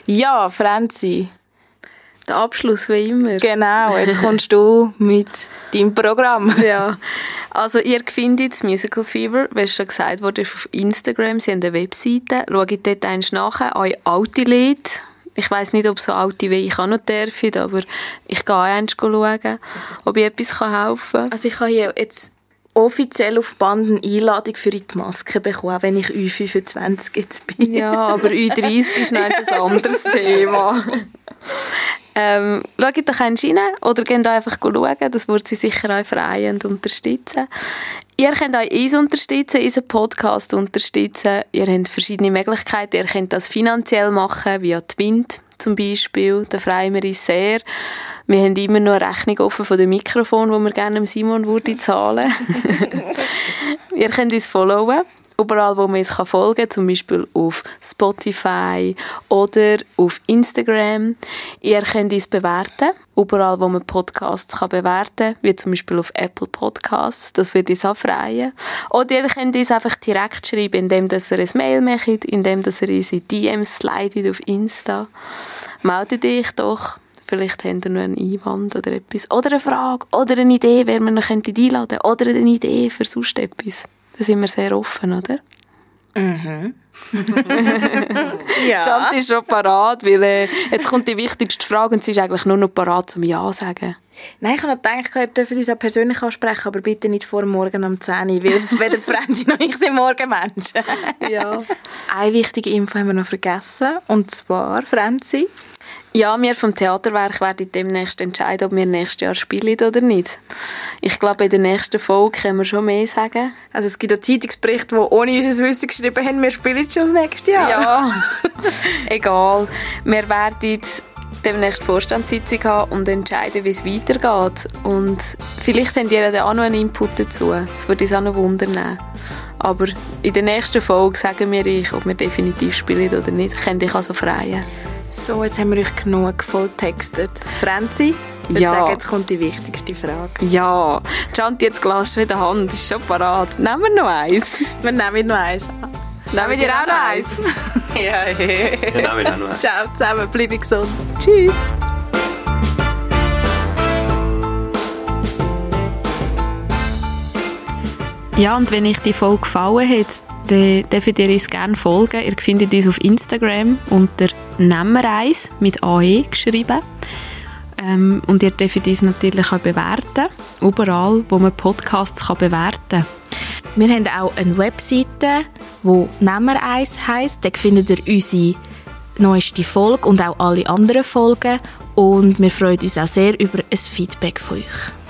ja, Franzi. Der Abschluss wie immer. Genau, jetzt kommst du mit deinem Programm. ja, also ihr findet das Musical Fever, wie schon gesagt wurde, auf Instagram. Sie haben eine Webseite. Schaut dort eins nach, eure alte Lied. Ich weiß nicht, ob so alte wie ich auch noch dürfen, aber ich gehe eins schauen, ob ich etwas helfen kann. Also ich habe hier jetzt offiziell auf Band eine Einladung für die Maske bekommen, wenn ich Ü25 jetzt bin. Ja, aber Ü30 ist noch ein anderes Thema. Ähm, schaut doch rein oder geht einfach schauen, das würde sie sicher auch freien und unterstützen. Ihr könnt euch uns unterstützen, unseren Podcast unterstützen. Ihr habt verschiedene Möglichkeiten. Ihr könnt das finanziell machen, via Twint zum Beispiel. Da freuen wir uns sehr. Wir haben immer noch eine Rechnung offen von dem Mikrofon, wo wir gerne Simon würde zahlen. Ihr könnt uns followen überall, wo man es folgen kann, zum Beispiel auf Spotify oder auf Instagram. Ihr könnt uns bewerten, überall, wo man Podcasts kann bewerten kann, wie zum Beispiel auf Apple Podcasts, das würde uns auch freuen. Oder ihr könnt uns einfach direkt schreiben, indem ihr ein Mail macht, indem ihr uns in DMs slidet auf Insta. Meldet dich doch. Vielleicht habt ihr noch einen Einwand oder etwas. Oder eine Frage. Oder eine Idee, wer man noch einladen könnte. Oder eine Idee für sonst etwas. Da sind wir sehr offen, oder? Mhm. ja. Chanti ist schon parat, weil äh, jetzt kommt die wichtigste Frage und sie ist eigentlich nur noch parat zum Ja sagen. Nein, ich habe noch gedacht, wir dürfen uns auch persönlich ansprechen, aber bitte nicht vor morgen um 10 Uhr, weil weder Franzi noch ich sind Morgenmenschen. ja. Eine wichtige Info haben wir noch vergessen, und zwar, Franzi, ja, wir vom Theaterwerk werden demnächst entscheiden, ob wir nächstes Jahr spielen oder nicht. Ich glaube, in der nächsten Folge können wir schon mehr sagen. Also es gibt auch Zeitungsberichte, die ohne unser Wissen geschrieben haben, wir spielen schon das nächste Jahr. Ja, egal. Wir werden demnächst Vorstandssitzung haben und entscheiden, wie es weitergeht. Und vielleicht habt ihr dann auch noch einen Input dazu. Das würde uns auch noch wundern. Aber in der nächsten Folge sagen wir euch, ob wir definitiv spielen oder nicht. Könnt ihr also freien. So, jetzt haben wir euch genug volltextet. Franzi, ich ja. sagen, jetzt kommt die wichtigste Frage. Ja, Chanti, jetzt Glas schon in der Hand, ist schon parat. Nehmen wir noch eins? Wir nehmen noch eins. Nehmen wir auch noch eins? ja, ja. ja nehmen wir auch noch eins. Ciao zusammen, bleibe gesund. Tschüss. Ja, und wenn euch die Folge gefallen hat, dann dürft ihr uns gerne folgen. Ihr findet uns auf Instagram unter Nemmereis mit AE geschrieben. Ähm, und ihr dürft uns natürlich auch bewerten, überall, wo man Podcasts kann bewerten kann. Wir haben auch eine Webseite, die Nemmereis heisst. Da findet ihr unsere neueste Folge und auch alle anderen Folgen. Und wir freuen uns auch sehr über ein Feedback von euch.